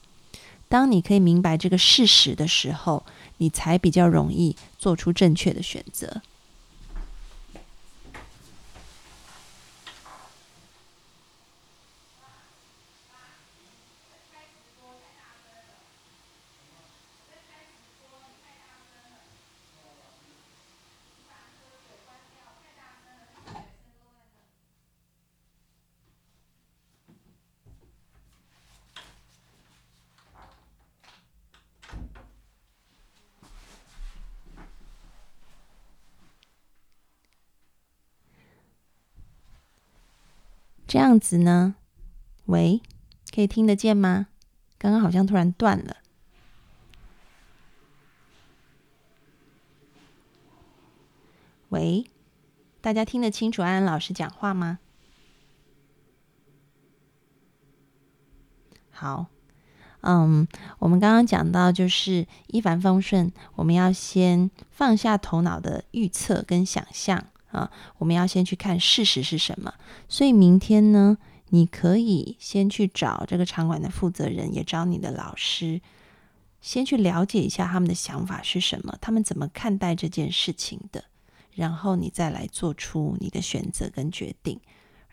当你可以明白这个事实的时候，你才比较容易做出正确的选择。这样子呢？喂，可以听得见吗？刚刚好像突然断了。喂，大家听得清楚安安老师讲话吗？好，嗯，我们刚刚讲到就是一帆风顺，我们要先放下头脑的预测跟想象。啊，我们要先去看事实是什么。所以明天呢，你可以先去找这个场馆的负责人，也找你的老师，先去了解一下他们的想法是什么，他们怎么看待这件事情的，然后你再来做出你的选择跟决定。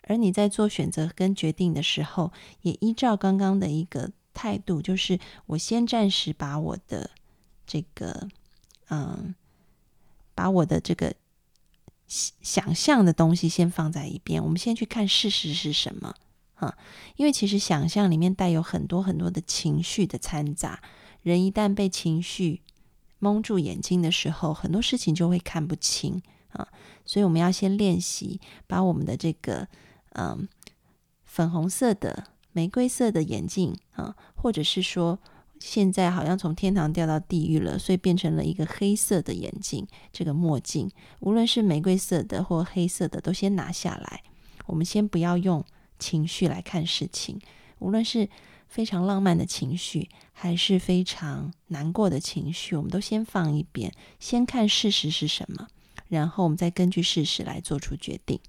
而你在做选择跟决定的时候，也依照刚刚的一个态度，就是我先暂时把我的这个，嗯，把我的这个。想象的东西先放在一边，我们先去看事实是什么啊？因为其实想象里面带有很多很多的情绪的掺杂，人一旦被情绪蒙住眼睛的时候，很多事情就会看不清啊。所以我们要先练习，把我们的这个嗯粉红色的、玫瑰色的眼镜啊，或者是说。现在好像从天堂掉到地狱了，所以变成了一个黑色的眼镜，这个墨镜，无论是玫瑰色的或黑色的，都先拿下来。我们先不要用情绪来看事情，无论是非常浪漫的情绪，还是非常难过的情绪，我们都先放一边，先看事实是什么，然后我们再根据事实来做出决定。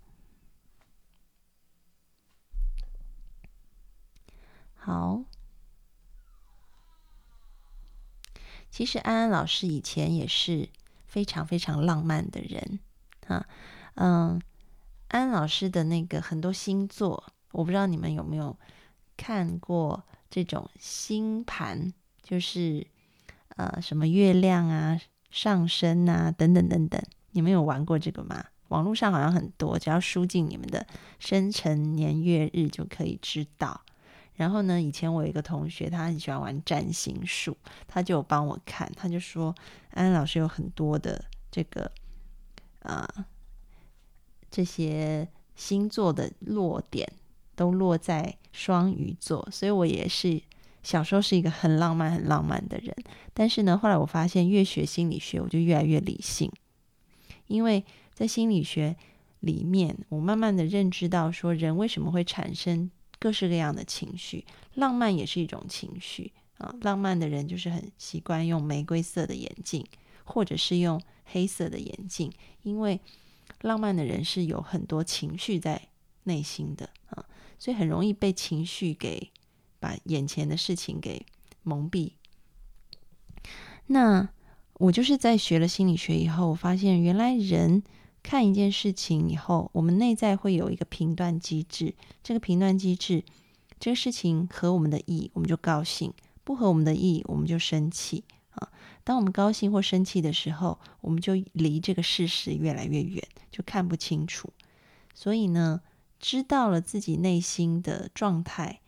好。其实安安老师以前也是非常非常浪漫的人啊，嗯，安安老师的那个很多星座，我不知道你们有没有看过这种星盘，就是呃什么月亮啊、上升啊等等等等，你们有玩过这个吗？网络上好像很多，只要输进你们的生辰年月日就可以知道。然后呢？以前我有一个同学，他很喜欢玩占星术，他就帮我看，他就说安安老师有很多的这个啊这些星座的落点，都落在双鱼座，所以我也是小时候是一个很浪漫、很浪漫的人。但是呢，后来我发现越学心理学，我就越来越理性，因为在心理学里面，我慢慢的认知到说，人为什么会产生各式各样的情绪，浪漫也是一种情绪啊。浪漫的人就是很习惯用玫瑰色的眼镜，或者是用黑色的眼镜，因为浪漫的人是有很多情绪在内心的啊，所以很容易被情绪给把眼前的事情给蒙蔽。那我就是在学了心理学以后，我发现原来人看一件事情以后，我们内在会有一个评断机制。这个评断机制，这个事情合我们的意，我们就高兴；不合我们的意，我们就生气啊。当我们高兴或生气的时候，我们就离这个事实越来越远，就看不清楚。所以呢，知道了自己内心的状态。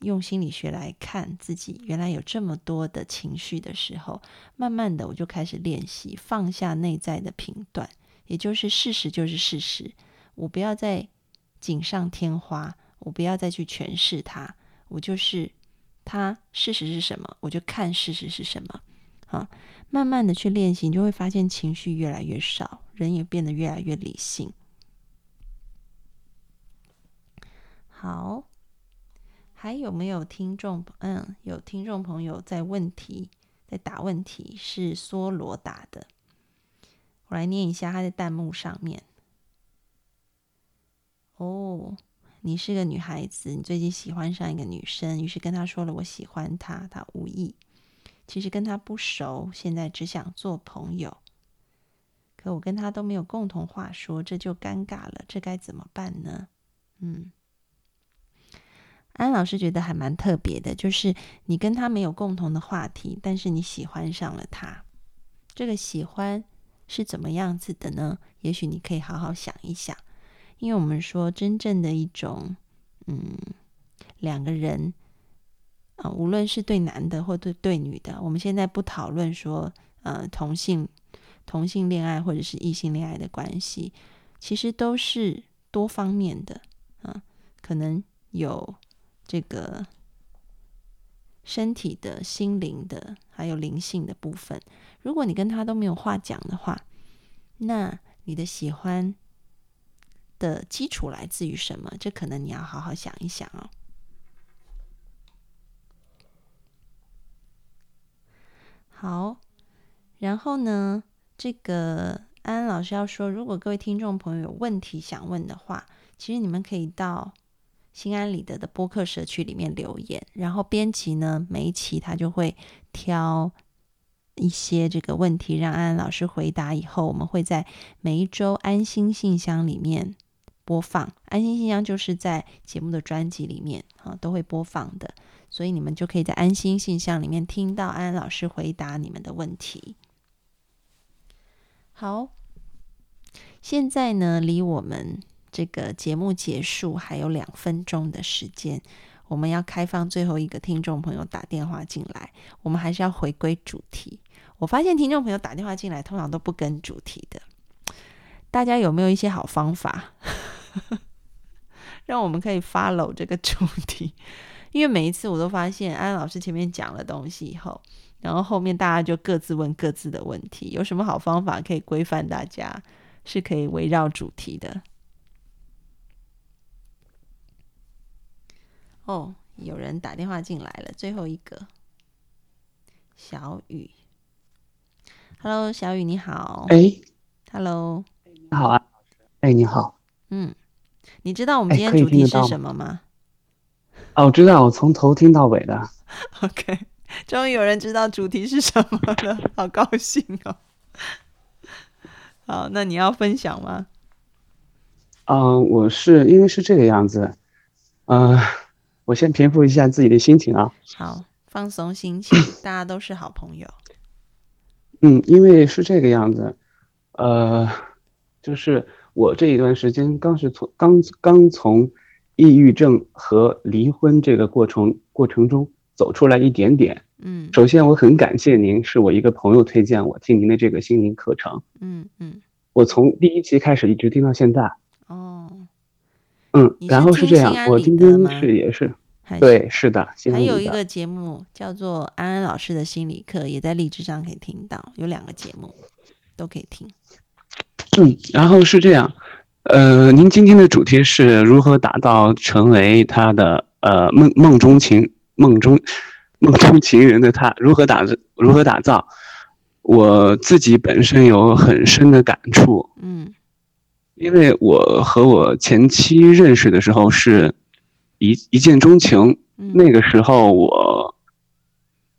用心理学来看自己原来有这么多的情绪的时候，慢慢的我就开始练习放下内在的评断，也就是事实就是事实，我不要再锦上添花，我不要再去诠释它，我就是它事实是什么，我就看事实是什么。啊，慢慢的去练习，你就会发现情绪越来越少，人也变得越来越理性。好。还有没有听众？嗯，有听众朋友在问题，在打问题，是梭罗打的。来念一下他的弹幕上面。哦，你是个女孩子，你最近喜欢上一个女生，于是跟她说了我喜欢她，她无意，其实跟她不熟，现在只想做朋友。可我跟她都没有共同话说，这就尴尬了，这该怎么办呢？嗯。安老师觉得还蛮特别的，就是你跟他没有共同的话题，但是你喜欢上了他。这个喜欢是怎么样子的呢？也许你可以好好想一想。因为我们说真正的一种，嗯，两个人啊，无论是对男的或对对女的，我们现在不讨论说呃同性同性恋爱或者是异性恋爱的关系，其实都是多方面的啊，可能有。这个身体的、心灵的，还有灵性的部分，如果你跟他都没有话讲的话，那你的喜欢的基础来自于什么？这可能你要好好想一想哦。好，然后呢，这个安安老师要说，如果各位听众朋友有问题想问的话，其实你们可以到。心安理得的播客社区里面留言，然后编辑呢每一期他就会挑一些这个问题让安安老师回答，以后我们会在每一周安心信箱里面播放。安心信箱就是在节目的专辑里面啊都会播放的，所以你们就可以在安心信箱里面听到安安老师回答你们的问题。好，现在呢离我们。这个节目结束还有两分钟的时间，我们要开放最后一个听众朋友打电话进来。我们还是要回归主题。我发现听众朋友打电话进来通常都不跟主题的，大家有没有一些好方法，让我们可以 follow 这个主题？因为每一次我都发现安安老师前面讲了东西以后，然后后面大家就各自问各自的问题。有什么好方法可以规范大家，是可以围绕主题的？哦，有人打电话进来了，最后一个小雨，Hello，小雨你好，哎，Hello，你好啊，哎，你好，嗯，你知道我们今天主题是什么吗？哦，我知道，我从头听到尾的。OK，终于有人知道主题是什么了，好高兴哦。好，那你要分享吗？嗯，我是因为是这个样子，嗯。我先平复一下自己的心情啊。好，放松心情，大家都是好朋友。嗯，因为是这个样子，呃，就是我这一段时间刚是从刚刚从抑郁症和离婚这个过程过程中走出来一点点。嗯，首先我很感谢您，是我一个朋友推荐我听您的这个心灵课程。嗯嗯，我从第一期开始一直听到现在。哦，嗯，然后是这样我今天是也是还对，是的，还有一个节目叫做安安老师的心理课，也在荔枝上可以听到，有两个节目都可以听。嗯，然后是这样，呃，您今天的主题是如何打造成为他的呃梦梦中情梦中梦中情人的他，如何打如何打造？我自己本身有很深的感触，嗯因为我和我前妻认识的时候是一一见钟情，嗯，那个时候我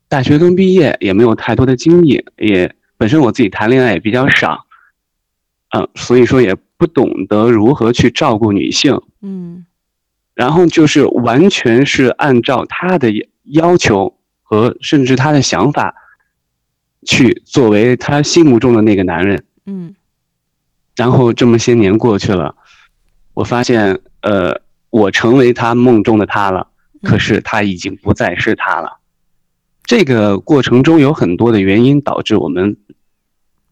大学刚毕业，也没有太多的经历，也本身我自己谈恋爱也比较少，嗯，所以说也不懂得如何去照顾女性，嗯。然后就是完全是按照他的要求和甚至他的想法去作为他心目中的那个男人。嗯。然后这么些年过去了，我发现，呃，我成为他梦中的他了，可是他已经不再是他了。这个过程中有很多的原因导致我们，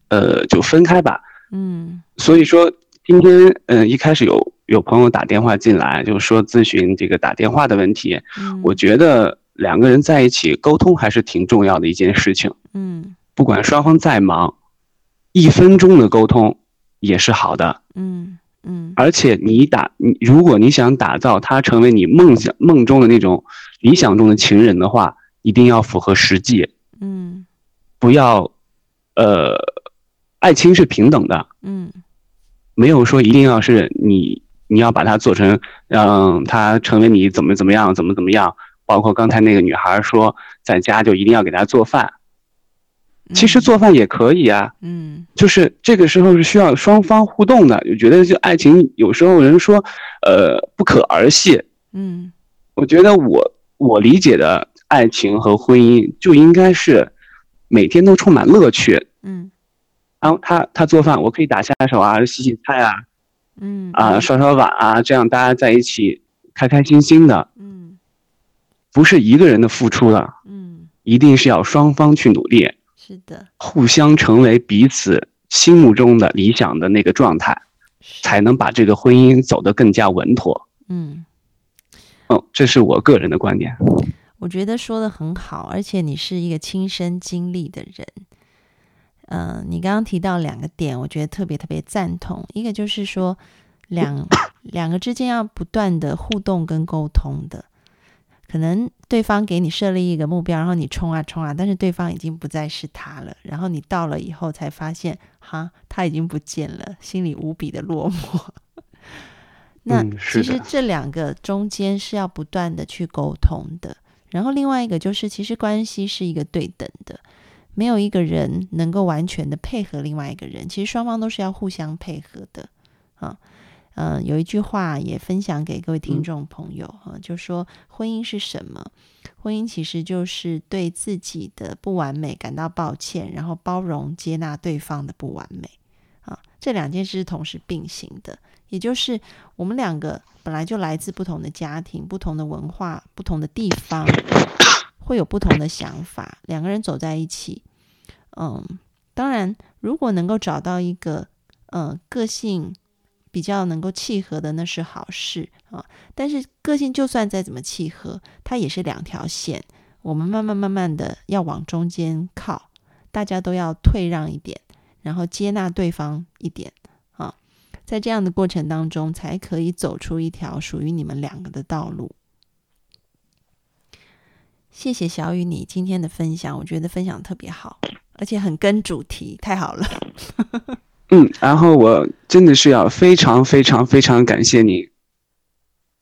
呃，就分开吧。嗯所以说，今天，嗯、一开始有有朋友打电话进来，就说咨询这个打电话的问题。嗯，我觉得两个人在一起沟通还是挺重要的一件事情。嗯不管双方再忙，一分钟的沟通也是好的。嗯嗯。而且你打你，如果你想打造他成为你梦想梦中的那种理想中的情人的话，一定要符合实际，嗯。不要，呃，爱情是平等的，嗯。没有说一定要是你你要把它做成让他成为你怎么怎么样怎么怎么样，包括刚才那个女孩说在家就一定要给他做饭，其实做饭也可以啊，嗯就是这个时候是需要双方互动的。我觉得就爱情有时候人说，呃，不可儿戏。嗯我觉得我我理解的爱情和婚姻就应该是每天都充满乐趣。嗯然后他他做饭，我可以打下手啊，洗洗菜啊，嗯啊刷刷碗啊，这样大家在一起开开心心的，嗯不是一个人的付出了，嗯，一定是要双方去努力，是的，互相成为彼此心目中的理想的那个状态。才能把这个婚姻走得更加稳妥。嗯。哦，这是我个人的观点。我觉得说的很好，而且你是一个亲身经历的人。嗯、你刚刚提到两个点，我觉得特别特别赞同。一个就是说，两 两个之间要不断的互动跟沟通的。可能对方给你设立一个目标，然后你冲啊冲啊，但是对方已经不再是他了。然后你到了以后才发现，哈，他已经不见了，心里无比的落寞。那嗯其实这两个中间是要不断的去沟通的。然后另外一个就是，其实关系是一个对等的，没有一个人能够完全的配合另外一个人，其实双方都是要互相配合的啊。嗯、有一句话也分享给各位听众朋友哈、就说婚姻是什么？婚姻其实就是对自己的不完美感到抱歉，然后包容接纳对方的不完美啊。这两件事是同时并行的，也就是我们两个本来就来自不同的家庭、不同的文化、不同的地方，会有不同的想法。两个人走在一起，嗯，当然，如果能够找到一个呃个性比较能够契合的，那是好事啊。但是个性就算再怎么契合，它也是两条线，我们慢慢慢慢的要往中间靠，大家都要退让一点，然后接纳对方一点啊。在这样的过程当中，才可以走出一条属于你们两个的道路。谢谢小雨你今天的分享，我觉得分享特别好，而且很跟主题，太好了。嗯，然后我真的是要非常非常非常感谢你，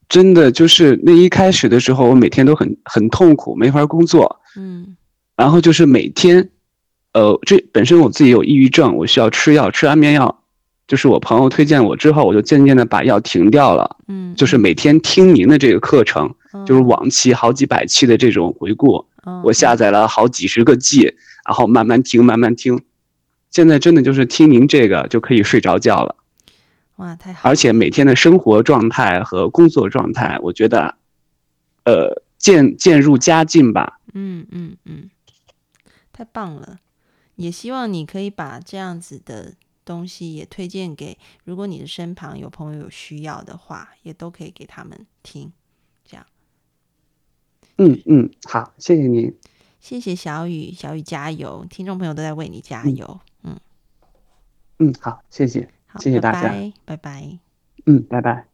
真的就是那一开始的时候，我每天都很很痛苦，没法工作，嗯。然后就是每天，呃，这本身我自己有抑郁症，我需要吃药，吃安眠药，就是我朋友推荐我之后，我就渐渐的把药停掉了，嗯，就是每天听您的这个课程，嗯就是往期好几百期的这种回顾，嗯我下载了好几十个 G，然后慢慢听，慢慢听。现在真的就是听您这个就可以睡着觉了，哇，太好，而且每天的生活状态和工作状态，我觉得，呃，渐渐入佳境吧。嗯嗯嗯，太棒了！也希望你可以把这样子的东西也推荐给，如果你的身旁有朋友有需要的话，也都可以给他们听。这样，嗯嗯，好，谢谢您。谢谢小雨，小雨加油！听众朋友都在为你加油。嗯嗯，好，谢谢，好，谢谢大家。拜拜，拜拜。嗯，拜拜。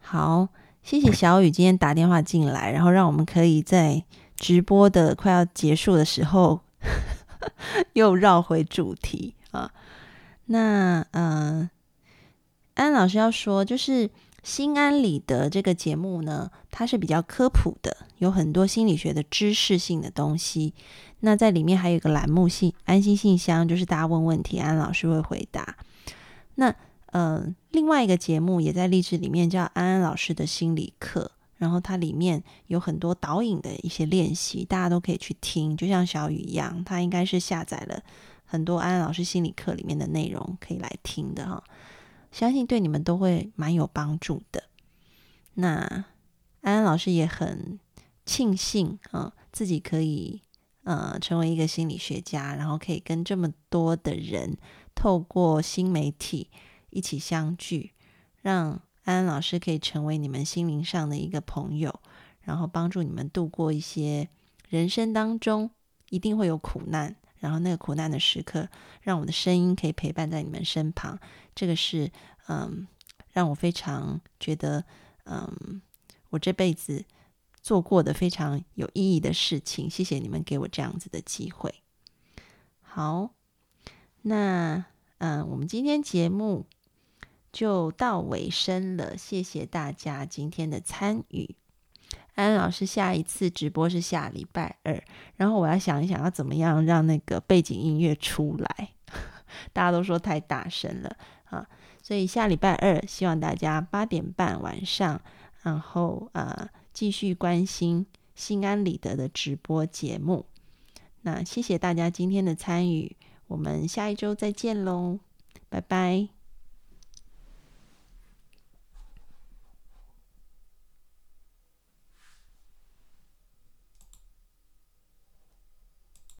好，谢谢小雨今天打电话进来，然后让我们可以在直播的快要结束的时候，又绕回主题啊。那嗯、呃安老师要说，就是心安理得这个节目呢，它是比较科普的，有很多心理学的知识性的东西。那在里面还有一个栏目信安心信箱，就是大家问问题，安老师会回答。那呃，另外一个节目也在励志里面叫安安老师的心理课，然后它里面有很多导引的一些练习，大家都可以去听。就像小雨一样，他应该是下载了很多安安老师心理课里面的内容可以来听的哈，相信对你们都会蛮有帮助的。那安安老师也很庆幸啊、自己可以呃成为一个心理学家，然后可以跟这么多的人透过新媒体一起相聚，让安安老师可以成为你们心灵上的一个朋友，然后帮助你们度过一些人生当中一定会有苦难，然后那个苦难的时刻，让我的声音可以陪伴在你们身旁，这个是嗯让我非常觉得嗯我这辈子做过的非常有意义的事情，谢谢你们给我这样子的机会。好，那嗯，我们今天节目就到尾声了，谢谢大家今天的参与。安老师下一次直播是下礼拜二，然后我要想一想要怎么样让那个背景音乐出来，大家都说太大声了啊，所以下礼拜二希望大家八点半晚上，然后呃继续关心心安理得的直播节目。那谢谢大家今天的参与，我们下一周再见喽，拜拜。